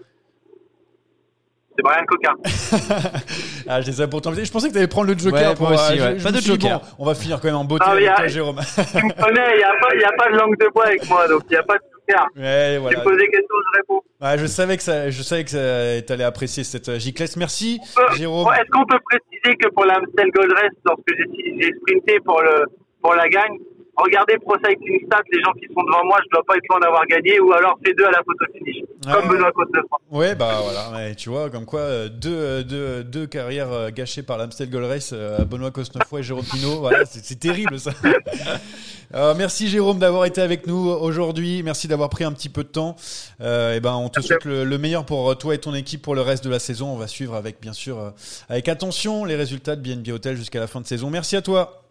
C'est Brian Coca. ah, ça pour t'embêter. Je pensais que tu allais prendre le joker. Ouais, pour, moi aussi, euh, ouais. je- je Pas me de joker. bon, on va finir quand même en beauté Ah, avec mais, toi, Jérôme. Tu me connais, il n'y a, a pas de langue de bois avec moi, donc il n'y a pas de joker. Ouais, Tu voilà. me poses des questions, je réponds. Ouais, je savais que ça, je savais que ça, t'allais apprécier cette euh, giclette. Merci, Euh, Jérôme. Est-ce qu'on peut préciser que pour l'Amstel Gold Race, lorsque j'ai j'ai sprinté pour, le, pour la gagne, regardez Pro Cycling Stats, les gens qui sont devant moi, je dois pas être loin d'avoir gagné, ou alors c'est deux à la photo finish, Ah comme. Benoît Côte-de-France. Ouais, bah voilà, ouais, tu vois, comme quoi, euh, deux, euh, deux, deux carrières euh, gâchées par l'Amstel Gold Race, Benoît Cosnefroy et Jérôme Pinault, voilà, c'est terrible ça. Euh, merci Jérôme d'avoir été avec nous aujourd'hui, merci d'avoir pris un petit peu de temps. Euh, et ben, on te souhaite le, le meilleur pour toi et ton équipe pour le reste de la saison. On va suivre avec, bien sûr, avec attention les résultats de BNB Hotel jusqu'à la fin de saison. Merci à toi.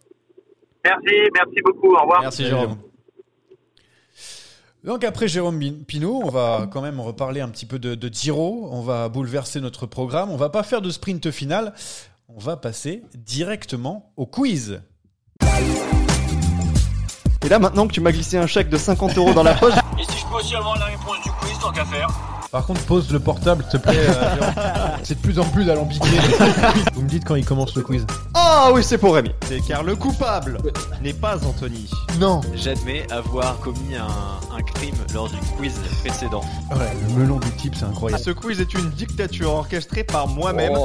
Merci, merci beaucoup, au revoir. Merci Jérôme. Donc après Jérôme Pinault, on va quand même reparler un petit peu de, de Giro. On va bouleverser notre programme. On va pas faire de sprint final. On va passer directement au quiz. Et là, maintenant que tu m'as glissé un chèque de 50 euros dans la poche, Et si je peux aussi avoir la réponse du quiz, tant qu'à faire Par contre, pose le portable, s'il te plaît. euh, c'est de plus en plus alambiqué. Vous me dites quand il commence le quiz. Ah oui, c'est pour Rémi. C'est car le coupable n'est pas Anthony. Non. J'admets avoir commis un, un crime lors du quiz précédent. Ouais, le melon du type, c'est incroyable. Ce quiz est une dictature orchestrée par moi-même.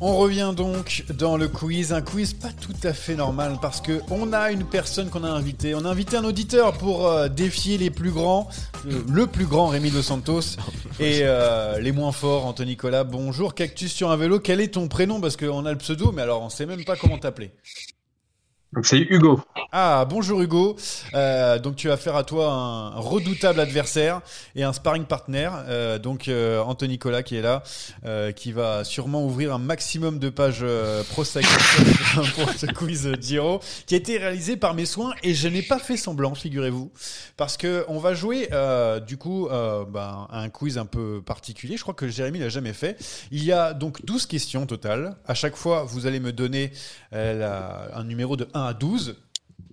On revient donc dans le quiz, un quiz pas tout à fait normal parce que on a une personne qu'on a invitée. On a invité un auditeur pour euh, défier les plus grands, euh, le plus grand Rémi Dos Santos et euh, les moins forts Anthony Nicolas. Bonjour Cactus sur un vélo. Quel est ton prénom? Parce qu'on a le pseudo, mais alors on sait même pas comment t'appeler. Donc c'est Hugo. Ah, bonjour Hugo. Euh, donc tu as affaire à toi un redoutable adversaire et un sparring partner. Euh, donc euh, Anthony Nicolas qui est là, qui va sûrement ouvrir un maximum de pages pro pour ce quiz Giro, qui a été réalisé par mes soins et je n'ai pas fait semblant, figurez-vous, parce que on va jouer du coup ben, un quiz un peu particulier. Je crois que Jérémy l'a jamais fait. Il y a donc 12 questions total. À chaque fois, vous allez me donner un numéro de 1 à 12.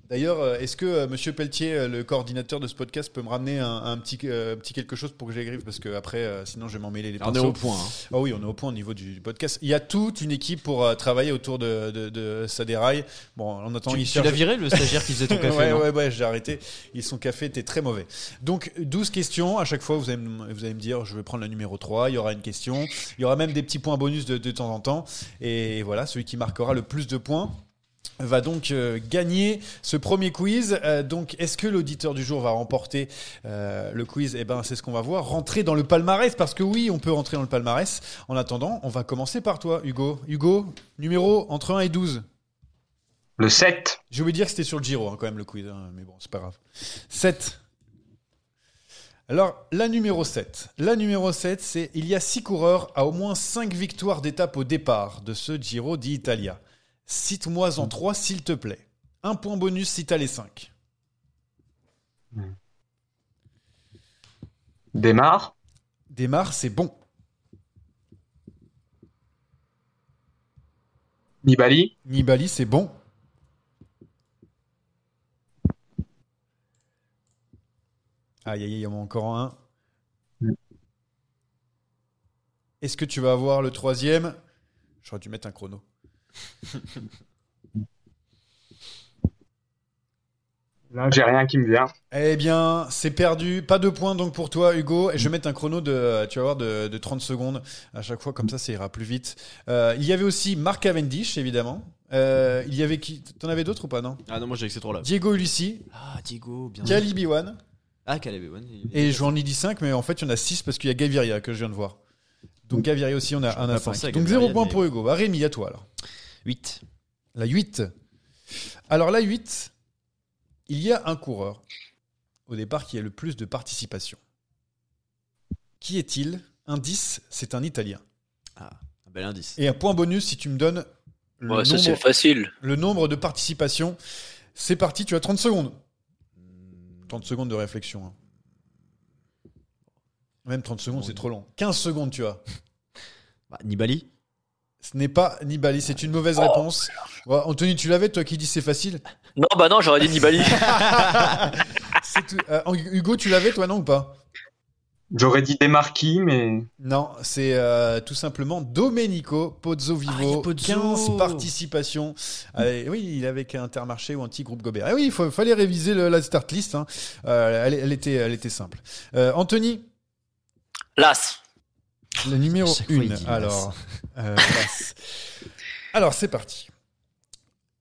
D'ailleurs, euh, est-ce que euh, Monsieur Pelletier, euh, le coordinateur de ce podcast, peut me ramener un, un petit, euh, petit quelque chose pour que j'écrive? Parce que après, euh, sinon, je vais m'en mêler les On est pinceaux. au point, hein. Ah oui, on est au point au niveau du, du podcast. Il y a toute une équipe pour euh, travailler autour de, de, de Saderail. Bon, en attendant, Tu- il tu l'as viré, le stagiaire qui faisait ton café, Ouais, ouais, ouais, j'ai arrêté. Et son café était très mauvais. Donc, 12 questions. À chaque fois, vous allez, me- vous allez me dire, je vais prendre le numéro 3. Il y aura une question. Il y aura même des petits points bonus de, de temps en temps. Et voilà, celui qui marquera le plus de points va donc euh, gagner ce premier quiz. Euh, donc, est-ce que l'auditeur du jour va remporter euh, le quiz? Eh ben, c'est ce qu'on va voir. Rentrer dans le palmarès, parce que oui, on peut rentrer dans le palmarès. En attendant, on va commencer par toi, Hugo. Hugo, numéro entre 1 et 12. Le 7. J'ai oublié de dire que c'était sur le Giro, hein, quand même, le quiz. hein, mais bon, c'est pas grave. 7. Alors, la numéro 7. La numéro 7, c'est il y a 6 coureurs à au moins 5 victoires d'étape au départ de ce Giro d'Italia. Cite-moi en 3, s'il te plaît. Un point bonus si t'as les 5. Démarre. Démarre, c'est bon. Nibali. Nibali, c'est bon. Aïe, aïe, aïe, il y en a encore un. Est-ce que tu vas avoir le troisième? J'aurais dû mettre un chrono. Là, j'ai rien qui me vient. Eh bien, c'est perdu. Pas de points donc pour toi, Hugo. Et je vais mettre un chrono de, tu vas voir, de, de 30 secondes à chaque fois. Comme ça, ça ira plus vite. Euh, il y avait aussi Mark Cavendish, évidemment. Euh, il y avait qui? T'en avais d'autres ou pas, non Ah non, moi j'ai que ces trois-là. Diego Ulissi. Ah, Diego, bien. Cali Biwan. Ah, Ewan. il- Et j'en ai dit 5, mais en fait, il y en a 6 parce qu'il y a Gaviria que je viens de voir. Donc Gaviria aussi, on a un à pensé 5. à Donc Gaviria, 0 point mais- pour Hugo. Bah, Rémi, à toi alors. 8. La 8. Alors la 8, il y a un coureur au départ qui a le plus de participation. Qui est-il? Indice, c'est un Italien. Ah, un bel indice. Et un point bonus si tu me donnes le Ouais, ça, c'est nombre- facile. Le nombre de participations. C'est parti, tu as 30 secondes. 30 secondes de réflexion. hein. Même 30 secondes, c'est trop long. 15 secondes, tu as. Bah, Nibali Ce n'est pas Nibali, c'est une mauvaise réponse. Anthony, tu l'avais, toi qui dis c'est facile Non, bah non, j'aurais dit Nibali. C'est tout. Euh, Hugo, tu l'avais, toi, non ou pas J'aurais dit des marquis, mais. Non, c'est euh, tout simplement Domenico Pozzo Vivo. Ah, Pozzo. 15 participations. Allez, oui, il avec Intermarché ou anti-groupe Gobert. Et oui, il faut- fallait réviser le- la start list. hein. Euh, elle, elle était, elle était simple. Euh, Anthony, Las. Le numéro chaque fois, il 1. dit Alors, euh. Alors, c'est parti.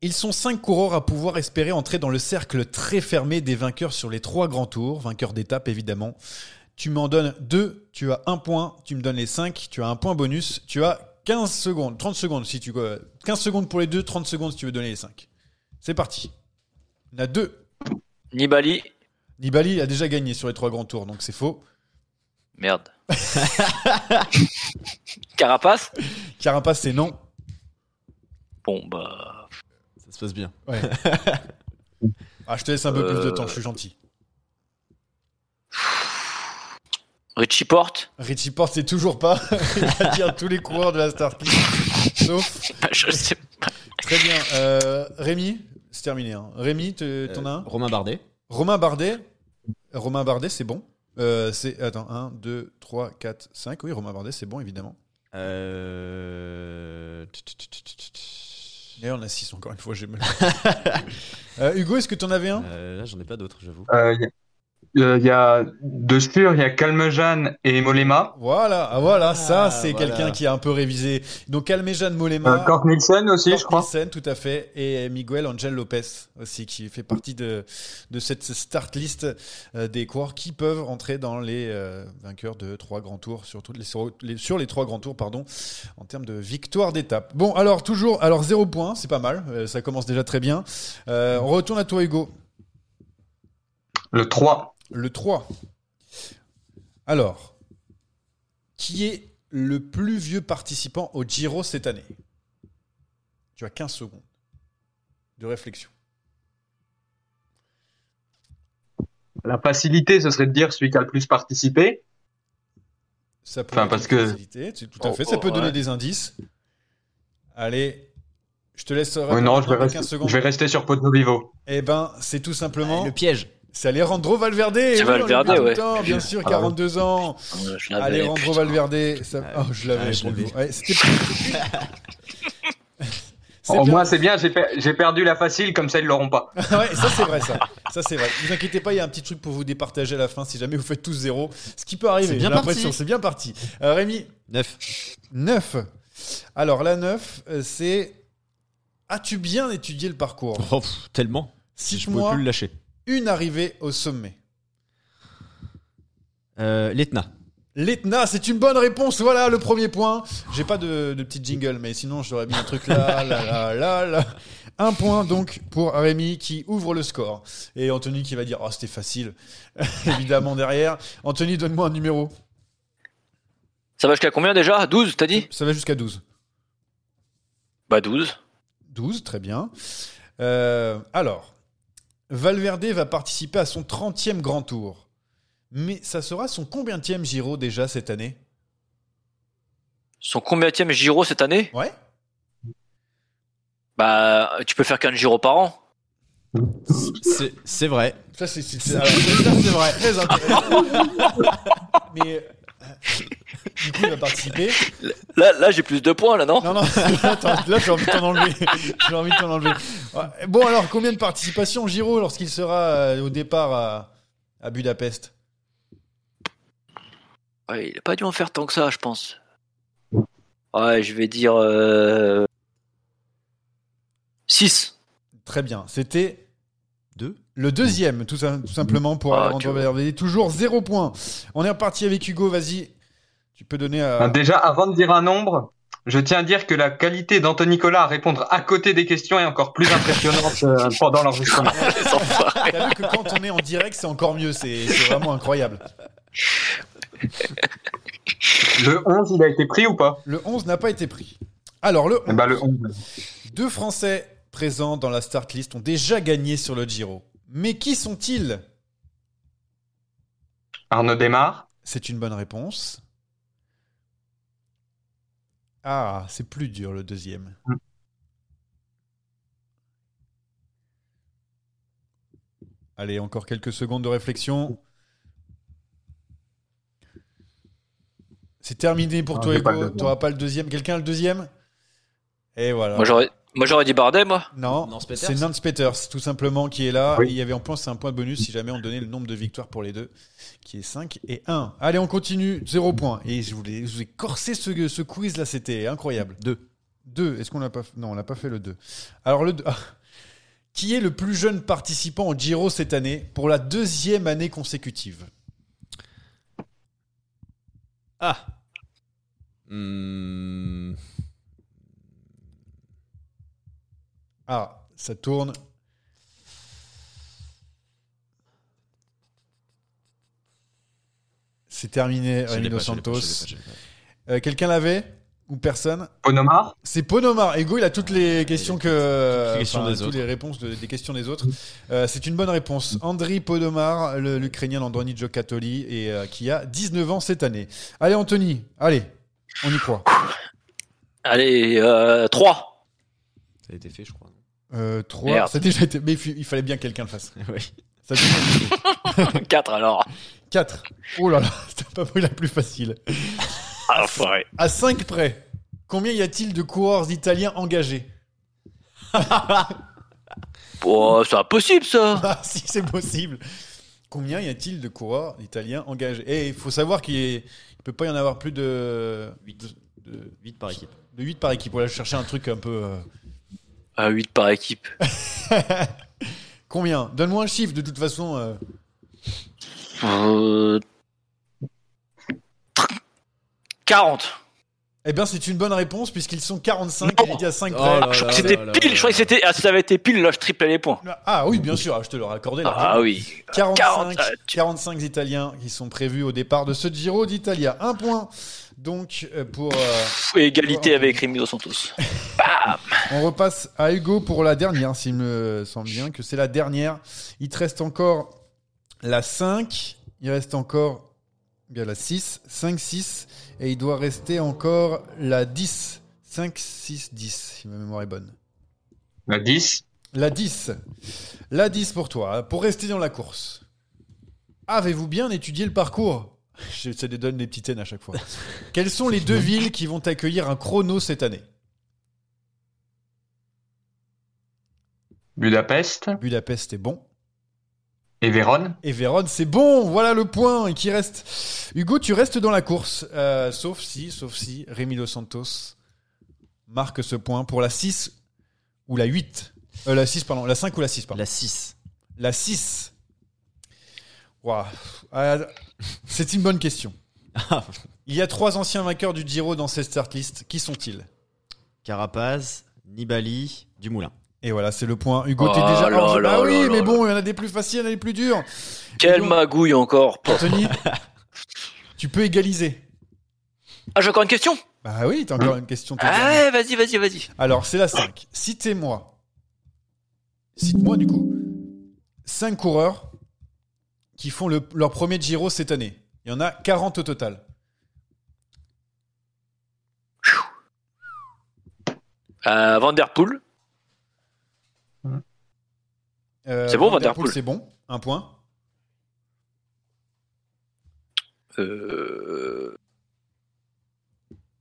Ils sont cinq coureurs à pouvoir espérer entrer dans le cercle très fermé des vainqueurs sur les trois grands tours, vainqueurs d'étape évidemment. Tu m'en donnes deux, tu as un point, tu me donnes les cinq, tu as un point bonus, tu as 15 secondes, 30 secondes si tu euh, 15 secondes pour les deux, 30 secondes si tu veux donner les cinq. C'est parti. Il y en a deux. Nibali. Nibali a déjà gagné sur les trois grands tours, donc c'est faux. Merde. Carapace? Carapace, c'est non. Bon, bah. Ça se passe bien. Ouais. ah, je te laisse un peu plus de Euh. temps, je suis gentil. Richie Porte? Richie Porte, c'est toujours pas. Il va dire tous les coureurs de la start. Sauf. Je sais pas. Très bien. Euh, Rémi, c'est terminé. hein. Rémi, te- t'en as un Romain Bardet. Romain Bardet. Romain Bardet, c'est bon. Euh, c'est attends 1 2 3 4 5 oui Romain Bardet c'est bon évidemment. Euh... d'ailleurs on a 6 encore une fois j'ai mal Euh, Hugo est-ce que tu en avais un? Euh, là, j'en ai pas d'autres, j'avoue. Il y a- euh, il y a de sûr, il y a Calmejeanne et Molema. voilà ah, voilà ça Ah, c'est voilà. quelqu'un qui a un peu révisé donc Calmejean Euh, Molema Kurt Nielsen aussi, je crois. Nielsen, tout à fait, et Miguel Angel Lopez aussi, qui fait partie de, de cette start list euh, des coureurs qui peuvent entrer dans les euh, vainqueurs de trois grands tours, les, sur, les, sur les trois grands tours, pardon, en termes de victoire d'étape. Bon, alors toujours, alors zéro point, c'est pas mal, euh, ça commence déjà très bien. Euh, on retourne à toi, Hugo. Le 3. Le 3. Alors, qui est le plus vieux participant au Giro cette année? Tu as 15 secondes de réflexion. La facilité, ce serait de dire celui qui a le plus participé. Ça peut Enfin, parce que- c'est tout à Oh, fait. Ça oh, peut donner ouais. des indices. Allez, je te laisse répondre non, je vais, rester, 15 secondes. je vais rester sur. Eh ben, c'est tout simplement. Le piège. C'est Alejandro Valverde. C'est Oui, Valverde, le ouais. temps, bien sûr, Ah, 42 ans. Euh, Je l'avais. Alejandro Valverde. Ça... Oh, je l'avais. Ah. Ouais, C'était. C'est Au bien. moins, c'est bien, j'ai per- j'ai perdu la facile, comme ça, ils l'auront pas. ouais, ça c'est vrai, ça. Ça c'est vrai. Ne vous inquiétez pas, il y a un petit truc pour vous départager à la fin si jamais vous faites tous zéro. Ce qui peut arriver. C'est bien j'ai l'impression, parti. c'est bien parti. Euh, Rémi, 9. 9. Alors la 9, euh, c'est. As-tu bien étudié le parcours? Oh, pff, tellement. Je pouvais Cite-moi plus le lâcher. Une arrivée au sommet. Euh, L'Etna. L'Etna, c'est une bonne réponse. Voilà le premier point. J'ai pas de, de petit jingle, mais sinon j'aurais mis un truc là, là, là, là, là. Un point donc pour Rémi qui ouvre le score. Et Anthony qui va dire Oh, c'était facile. Évidemment derrière. Anthony, donne-moi un numéro. Ça va jusqu'à combien déjà? 12, t'as dit? Ça va jusqu'à 12. Bah 12. 12, très bien. Euh, alors, Valverde va participer à son 30e grand tour. Mais ça sera son combienième Giro déjà cette année? Son combienième Giro cette année? Ouais. Bah, tu peux faire qu'un Giro par an. C'est- vrai. Ça, c'est ça, c'est vrai. Très intéressant. Mais euh, du coup, il va participer. Là, là j'ai plus de points, là, non Non, non, là, j'ai envie de t'en enlever. J'ai envie de t'en enlever. Bon, alors, combien de participations Giro lorsqu'il sera euh, au départ à, à Budapest? Ouais, il a pas dû en faire tant que ça, je pense. Ouais, je vais dire... Euh... 6. Très bien. C'était Deux. le deuxième, tout, ça- tout simplement, pour Ah, Alejandro. Valverde. Toujours zéro point. On est reparti avec Hugo. Vas-y. Tu peux donner à. Euh, Déjà, avant de dire un nombre, je tiens à dire que la qualité d'Anthony Nicolas à répondre à côté des questions est encore plus impressionnante euh, pendant l'enregistrement. T'as vu que quand on est en direct, c'est encore mieux. C'est vraiment incroyable. Le 11, il a été pris ou pas? Le 11 n'a pas été pris. Alors, le 11. Eh ben, le 11. Deux Français présents dans la start list ont déjà gagné sur le Giro. Mais qui sont-ils? Arnaud Desmar. C'est une bonne réponse. Ah, c'est plus dur le deuxième. Allez, encore quelques secondes de réflexion. C'est terminé pour Ah, toi, Hugo. Tu n'auras pas le deuxième. Quelqu'un a le deuxième? Et voilà. Moi j'aurais, moi j'aurais dit Bardet, moi. Non, c'est Nance Peters, tout simplement, qui est là. Oui. Et il y avait en plus, c'est un point de bonus si jamais on donnait le nombre de victoires pour les deux, qui est 5 et 1. Allez, on continue, 0 point. Et je, voulais, je vous ai corsé ce, ce quiz là, c'était incroyable. 2. 2, est-ce qu'on l'a pas fait Non, on n'a pas fait le 2. Alors, le 2. qui est le plus jeune participant au Giro cette année pour la deuxième année consécutive? Ah. Hmm. Ah, ça tourne. C'est terminé, pas, Santos. Euh, Quelqu'un l'avait Ou personne? Ponomar? C'est Ponomar. Ego, il a toutes les questions que. les questions enfin, des toutes autres. les réponses de- des questions des autres. Euh, c'est une bonne réponse. Andriy Ponomar, le- l'Ukrainien Androni Giocattoli, et euh, qui a 19 ans cette année. Allez, Anthony, allez, on y croit. Allez, euh, 3. Ça a été fait, je crois. Euh, 3. Merde. Ça a déjà été. Mais il fallait bien que quelqu'un le fasse. Oui. Ça a été 4 alors. 4. Oh là là, c'était pas pris la plus facile. Ah. À 5 près, combien y a-t-il de coureurs italiens engagés Oh, c'est impossible ça. Ah, si c'est possible. Combien y a-t-il de coureurs italiens engagés Et il faut savoir qu'il ne peut pas y en avoir plus de 8, de, 8 par équipe. de 8 par équipe. Voilà, je cherchais un truc un peu. euh, À 8 par équipe. Combien? Donne-moi un chiffre de toute façon. euh. Euh, 40. Eh bien, c'est une bonne réponse puisqu'ils sont 45. Il est dit à 5 Oh près. là je crois là que c'était là là pile. là Je crois que c'était. Ah, si ça avait été pile, là, je triplais les points. Ah oui, bien sûr, je te l'aurais accordé. Ah largement. oui. 45, 40, euh, 45 Italiens qui sont prévus au départ de ce Giro d'Italia. Un point donc euh, pour. euh, Égalité avec Remino Santos. Bam on repasse à Hugo pour la dernière, s'il me semble bien que c'est la dernière. Il te reste encore la 5, il reste encore bien la 6, 5, 6, et il doit rester encore la 10. 5, 6, 10, si ma mémoire est bonne. La 10. La 10. La 10 pour toi, hein, pour rester dans la course. Avez-vous bien étudié le parcours? Je te donne des petites haines à chaque fois. Quelles sont les deux villes qui vont accueillir un chrono cette année? Budapest Budapest est bon. et Vérone. Et Vérone, c'est bon, voilà le point et qui reste. Hugo, tu restes dans la course, euh, sauf si, sauf si Rémi Dos Santos marque ce point pour la 6 ou la 8. Euh, la 6, pardon, la 5 ou la 6, pardon. La 6. La 6. Ouah. Euh, c'est une bonne question. Il y a trois anciens vainqueurs du Giro dans cette start list. Qui sont-ils? Carapaz, Nibali, Dumoulin. Et voilà, c'est le point. Hugo, Oh t'es déjà là hors jeu. là Ah oui, là mais là bon, il y en a des plus faciles, il y en a des plus durs. Quelle magouille encore. Anthony, tu peux égaliser. Ah, j'ai encore une question? Bah oui, t'as encore une question. toute Ah, dernière. ouais, vas-y, vas-y, vas-y. Alors, c'est la 5. Citez-moi. Cite-moi, du coup, 5 coureurs qui font le- leur premier Giro cette année. Il y en a 40 au total. Euh, Van Der Poel. Euh, C'est bon, Van Der Der Poel, Poel. C'est bon. Un point. Euh...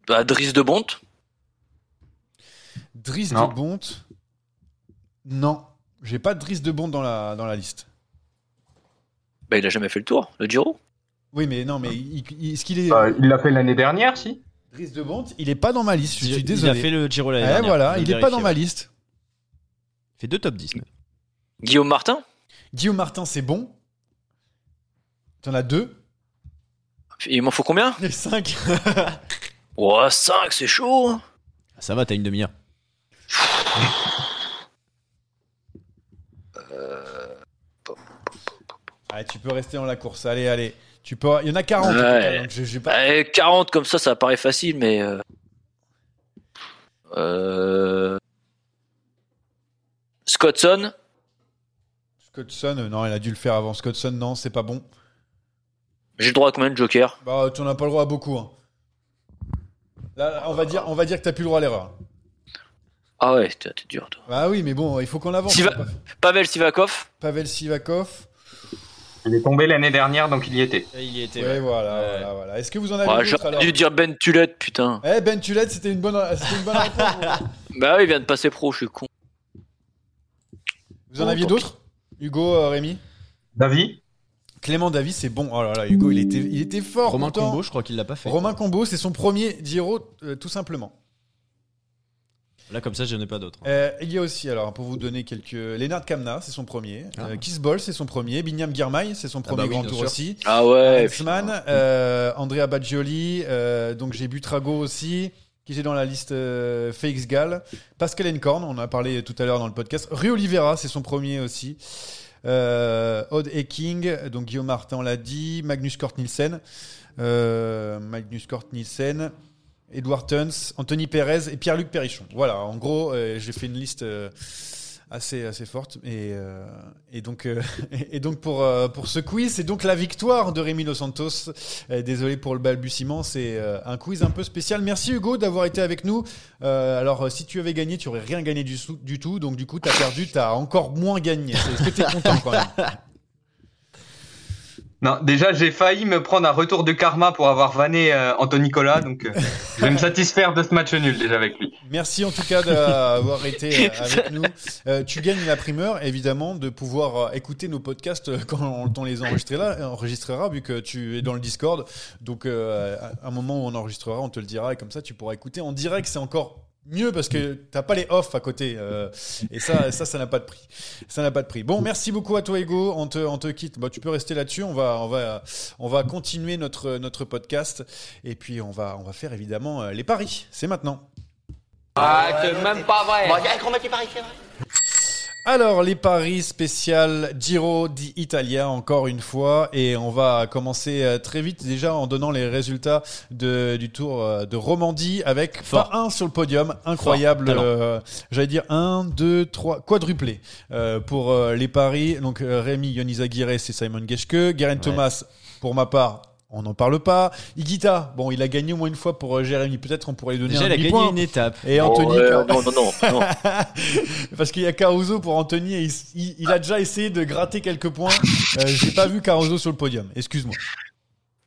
Bah, Dries de Bonte. Driss Non. de Bonte. Non. J'ai pas Driss de Bonte dans la, dans la liste. Bah, il a jamais fait le tour, le Giro. Oui, mais non, mais il- il- est-ce qu'il est. Euh, il l'a fait l'année dernière, si Driss de Bonte, il est pas dans ma liste. Je suis Il désolé. a fait le Giro l'année Eh, dernière. voilà, il est pas dans ma liste. Il fait deux top 10. même. Guillaume Martin. Guillaume Martin, c'est bon. T'en as deux. Il m'en faut combien? Et cinq. Ouais, 5, c'est chaud. hein. Ça va, t'as une demi-heure. Allez, tu peux rester dans la course. Allez, allez. Tu peux... Il y en a 40. au Ouais. total, donc je- j'ai pas... Eh, 40 comme ça, ça paraît facile, mais. Euh... Euh... Scottson. Scottson, euh, non, il a dû le faire avant. Scottson, non, c'est pas bon. J'ai le droit à combien de jokers? Bah, tu n'en as pas le droit à beaucoup. hein. Là, on va dire, on va dire que t'as plus le droit à l'erreur. Ah ouais, t'es t'es dur, toi. Bah oui, mais bon, il faut qu'on avance. Siva- Pavel Sivakov? Pavel Sivakov. Il est tombé l'année dernière, donc il y était. Il y était. Ouais, voilà, voilà, voilà. Est-ce que vous en avez Ah, d'autres J'aurais dû dire Ben Tulette, putain. Eh, Ben Tulette, c'était une bonne, c'était une bonne réponse. Bah oui, il vient de passer pro, je suis con. Vous en Bon, aviez d'autres Hugo, euh, Rémi? David? Clément David, c'est bon. Oh là là, Hugo, il était, il était fort. Romain. Combo, je crois qu'il l'a pas fait. Romain Combo, c'est son premier Giro, euh, tout simplement. Là, comme ça, je n'ai pas d'autres. Euh, il y a aussi, alors, pour vous donner quelques. Lennart Kamna, c'est son premier. Ah. Euh, Ball, c'est son premier. Binyam Girmay, c'est son bah premier oui, grand tour sûr. aussi. Ah ouais, Arensman, euh, Andrea Baggioli, euh, donc j'ai Butrago aussi, qui est dans la liste euh, Félix Gall. Pascal Encorn, on en a parlé tout à l'heure dans le podcast. Rue Oliveira, c'est son premier aussi. Euh, Odd Eking, donc Guillaume Martin l'a dit. Magnus Kort Nielsen. Euh, Magnus Kort Nielsen. Edward Tuns, Anthony Perez et Pierre-Luc Perrichon. Voilà, en gros, euh, j'ai fait une liste euh, assez, assez forte. Et, euh, et donc, et donc pour, pour ce quiz, c'est donc la victoire de Rémi Dos Santos. Désolé pour le balbutiement, c'est un quiz un peu spécial. Merci Hugo d'avoir été avec nous. Alors, si tu avais gagné, tu aurais rien gagné du tout. Donc, du coup, tu as perdu, tu as encore moins gagné. Est-ce que tu es content quand même Non, déjà, j'ai failli me prendre un retour de karma pour avoir vanné euh, Anthony Nicolas, donc euh, je vais me satisfaire de ce match nul déjà avec lui. Merci en tout cas d'avoir été euh, avec nous. Euh, tu gagnes la primeur, évidemment, de pouvoir écouter nos podcasts quand on, on les enregistrera, enregistrera, vu que tu es dans le Discord. Donc, euh, à un moment où on enregistrera, on te le dira, et comme ça, tu pourras écouter en direct. C'est encore mieux parce que t'as pas les off à côté. euh, et ça, ça, ça n'a pas de prix. Ça n'a pas de prix. Bon, merci beaucoup à toi, Hugo. On te, on te quitte. Bah, tu peux rester là-dessus. On va, on va, on va continuer notre, notre podcast. Et puis, on va, on va faire évidemment euh, les paris. C'est maintenant. Ah, c'est même pas vrai. Bon, grand mec qui parie, c'est vrai. Alors, les paris spécial Giro d'Italia, encore une fois. Et on va commencer euh, très vite, déjà, en donnant les résultats de, du Tour euh, de Romandie, avec Fort. pas un sur le podium. Incroyable. Euh, J'allais dire un, deux, trois, quadruplé euh, pour euh, les paris. Donc, Rémi Yonis Aguirre, c'est Simon Geschke. Geraint Thomas, pour ma part, on n'en parle pas. Igita, bon, il a gagné au moins une fois pour euh, Jérémy. Peut-être on pourrait lui donner Déjà, un il a gagné une étape. Et Oh, Anthony. Car- non, non, non, non. Parce qu'il y a Caruso pour Anthony et il, il- il a déjà essayé de gratter quelques points. Euh, J'ai pas vu Caruso sur le podium. Excuse-moi.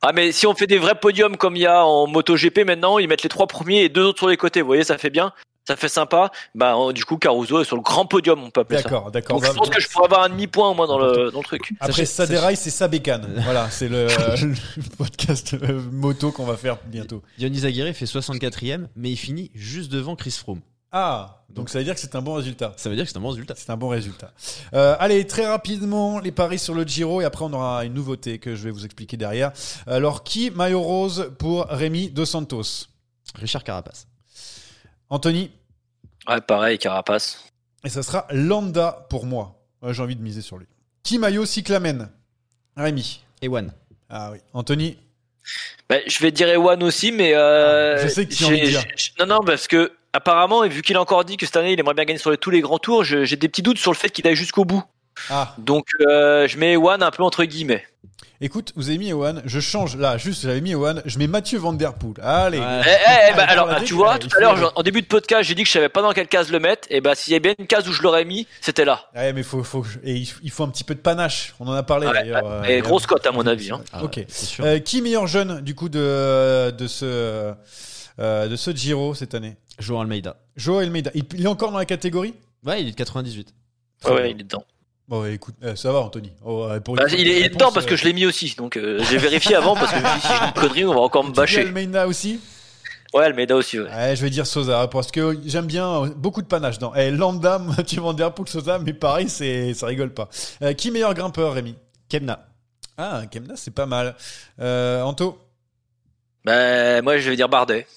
Ah mais si on fait des vrais podiums comme il y a en MotoGP maintenant, ils mettent les trois premiers et deux autres sur les côtés. Vous voyez, ça fait bien, ça fait sympa. Bah euh, du coup Caruso est sur le grand podium, on peut appeler ça. D'accord, d'accord. Je pense que je pourrais avoir un demi point au moins dans le dans le truc. Après ça déraille, c'est sa bécane. Voilà, c'est le, le podcast euh, moto qu'on va faire bientôt. Dionis Aguirre fait 64ème, mais il finit juste devant Chris Froome. Ah, donc ça veut dire que c'est un bon résultat. Ça veut dire que c'est un bon résultat. C'est un bon résultat. Euh, allez, très rapidement, les paris sur le Giro et après on aura une nouveauté que je vais vous expliquer derrière. Alors, qui maillot rose pour Rémi Dos Santos? Richard Carapace. Anthony Ouais, pareil, Carapace. Et ça sera Landa pour moi. Ouais, J'ai envie de miser sur lui. Qui maillot cyclamen Rémi. Ewan. Ah oui. Anthony Bah, je vais dire Ewan aussi, mais euh, Ah, je sais que tu as envie de j'ai- dire. non non parce que apparemment et vu qu'il a encore dit que cette année il aimerait bien gagner sur les- tous les grands tours, j'ai des petits doutes sur le fait qu'il aille jusqu'au bout. Ah. Donc euh, je mets Ewan un peu entre guillemets. Écoute, vous avez mis Ewan, je change là, juste j'avais mis Ewan, je mets Mathieu Van Der Poel. Allez. Eh, eh, bah, Ah, alors, tu vois, tout à l'heure, en début de podcast, j'ai dit que je savais pas dans quelle case le mettre. Et bah, s'il y a bien une case où je l'aurais mis, c'était là. Ouais, mais faut, faut, et il faut un petit peu de panache. On en a parlé Ouais, d'ailleurs. ouais. Et euh, grosse cote, à mon avis, hein. Ah ok. c'est sûr. Euh, qui meilleur jeune du coup de, de ce euh, de ce Giro cette année? Joao Almeida. Joao Almeida. Il, il est encore dans la catégorie? Ouais, il est de 98. Ouais, ouais, il est dedans. Bon, écoute, euh, ça va, Anthony. Oh, pour une Bah, il est, dedans parce que euh, je l'ai mis aussi. Donc, euh, j'ai vérifié avant parce que je me dis, si une connerie, on va encore me bâcher. Almeida aussi Ouais, Almeida aussi, ouais. Ouais, je vais dire Sosa parce que j'aime bien euh, beaucoup de panache dans. Eh, Landa, tu Der Poel, Sosa, mais pareil, c'est ça rigole pas. Euh, qui meilleur grimpeur, Rémi? Kemna. Ah, Kemna, c'est pas mal. Euh, Anto? Bah, moi, je vais dire Bardet.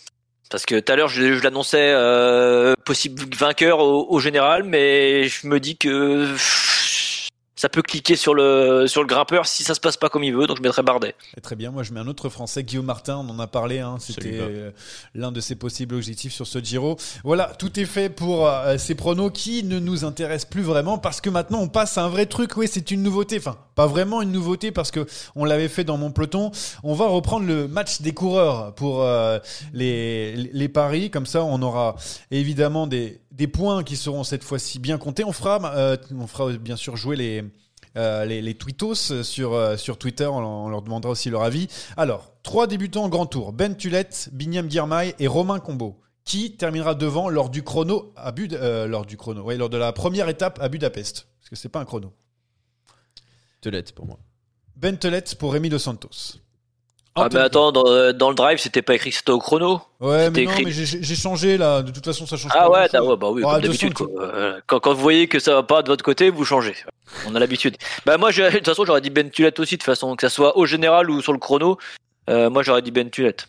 Parce que tout à l'heure, je, je l'annonçais euh, possible vainqueur au, au général, mais je me dis que pff, ça peut cliquer sur le sur le grimpeur si ça se passe pas comme il veut. Donc je mettrais Bardet. Et très bien, moi je mets un autre Français, Guillaume Martin, on en a parlé, hein, c'était euh, l'un de ses possibles objectifs sur ce Giro. Voilà, tout est fait pour euh, ces pronos qui ne nous intéressent plus vraiment parce que maintenant on passe à un vrai truc, oui c'est une nouveauté, enfin pas vraiment une nouveauté parce que on l'avait fait dans mon peloton. On va reprendre le match des coureurs pour euh, les, les paris, comme ça on aura évidemment des, des points qui seront cette fois-ci bien comptés. On fera, euh, on fera bien sûr jouer les... Euh, les, les tweetos sur, euh, sur Twitter, on, on leur demandera aussi leur avis. Alors, trois débutants en grand tour Ben Tulette, Binyam Girmay et Romain Combo. Qui terminera devant lors du chrono à Bud, lors du chrono, ouais, lors de la première étape à Budapest Parce que c'est pas un chrono. Telette pour moi. Ben Tulette pour Rémi Dos Santos. Ah mais attends, dans, euh, dans le drive, c'était pas écrit que c'était au chrono. Ouais, mais non, écrit- mais j'ai- changé là. De toute façon, ça change Ah pas. ouais, t'as- ouais, bah oui, Ah, comme de d'habitude. Euh, Quand, quand vous voyez que ça va pas de votre côté, vous changez. On a l'habitude. Bah moi, de toute façon, j'aurais dit Ben Tulette aussi, de toute façon, que ça soit au général ou sur le chrono. Euh, moi, j'aurais dit Ben Tulette.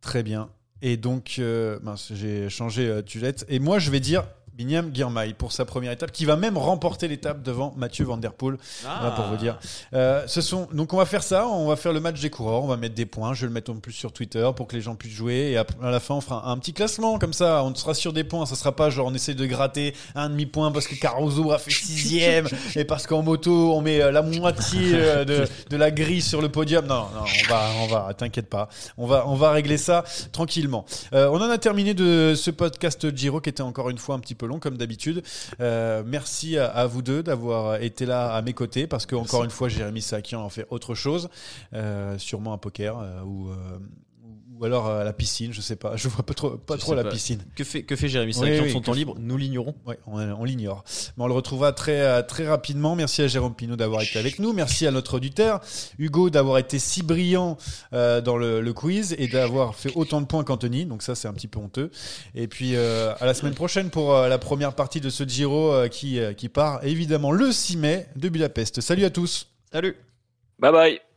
Très bien. Et donc, euh, j'ai changé euh, Tulette. Et moi, je vais dire Binyam Girmay pour sa première étape, qui va même remporter l'étape devant Mathieu Van Der Poel. Voilà pour vous dire. Euh, ce sont, donc, on va faire ça. On va faire le match des coureurs. On va mettre des points. Je vais le mettre en plus sur Twitter pour que les gens puissent jouer. Et à la fin, on fera un petit classement comme ça. On sera sur des points. Ça sera pas genre on essaie de gratter un demi point parce que Caruso a fait sixième et parce qu'en moto on met euh, la moitié euh, de, de la grille sur le podium. Non, non, on va, on va. T'inquiète pas. On va, on va régler ça tranquillement. Euh, on en a terminé de ce podcast Giro qui était encore une fois un petit peu long comme d'habitude. Euh, merci à, à vous deux d'avoir été là à mes côtés parce que encore une fois Jérémy Sakian en fait autre chose, euh, sûrement un poker euh, ou, ou alors à la piscine, je sais pas. Je vois pas trop, pas Je trop la pas. piscine. Que fait, que fait Jérémy Oui, Sakian de oui, son temps libre Nous l'ignorons. Oui, on, on l'ignore. Mais on le retrouvera très, euh, très rapidement. Merci à Jérôme Pinault d'avoir été avec nous. Merci à notre auditeur, Hugo, d'avoir été si brillant euh, dans le, le quiz et d'avoir fait autant de points qu'Anthony. Donc ça, c'est un petit peu honteux. Et puis euh, à la semaine prochaine pour euh, la première partie de ce Giro euh, qui, euh, qui part évidemment le 6 mai de Budapest. Salut à tous. Salut. Bye bye.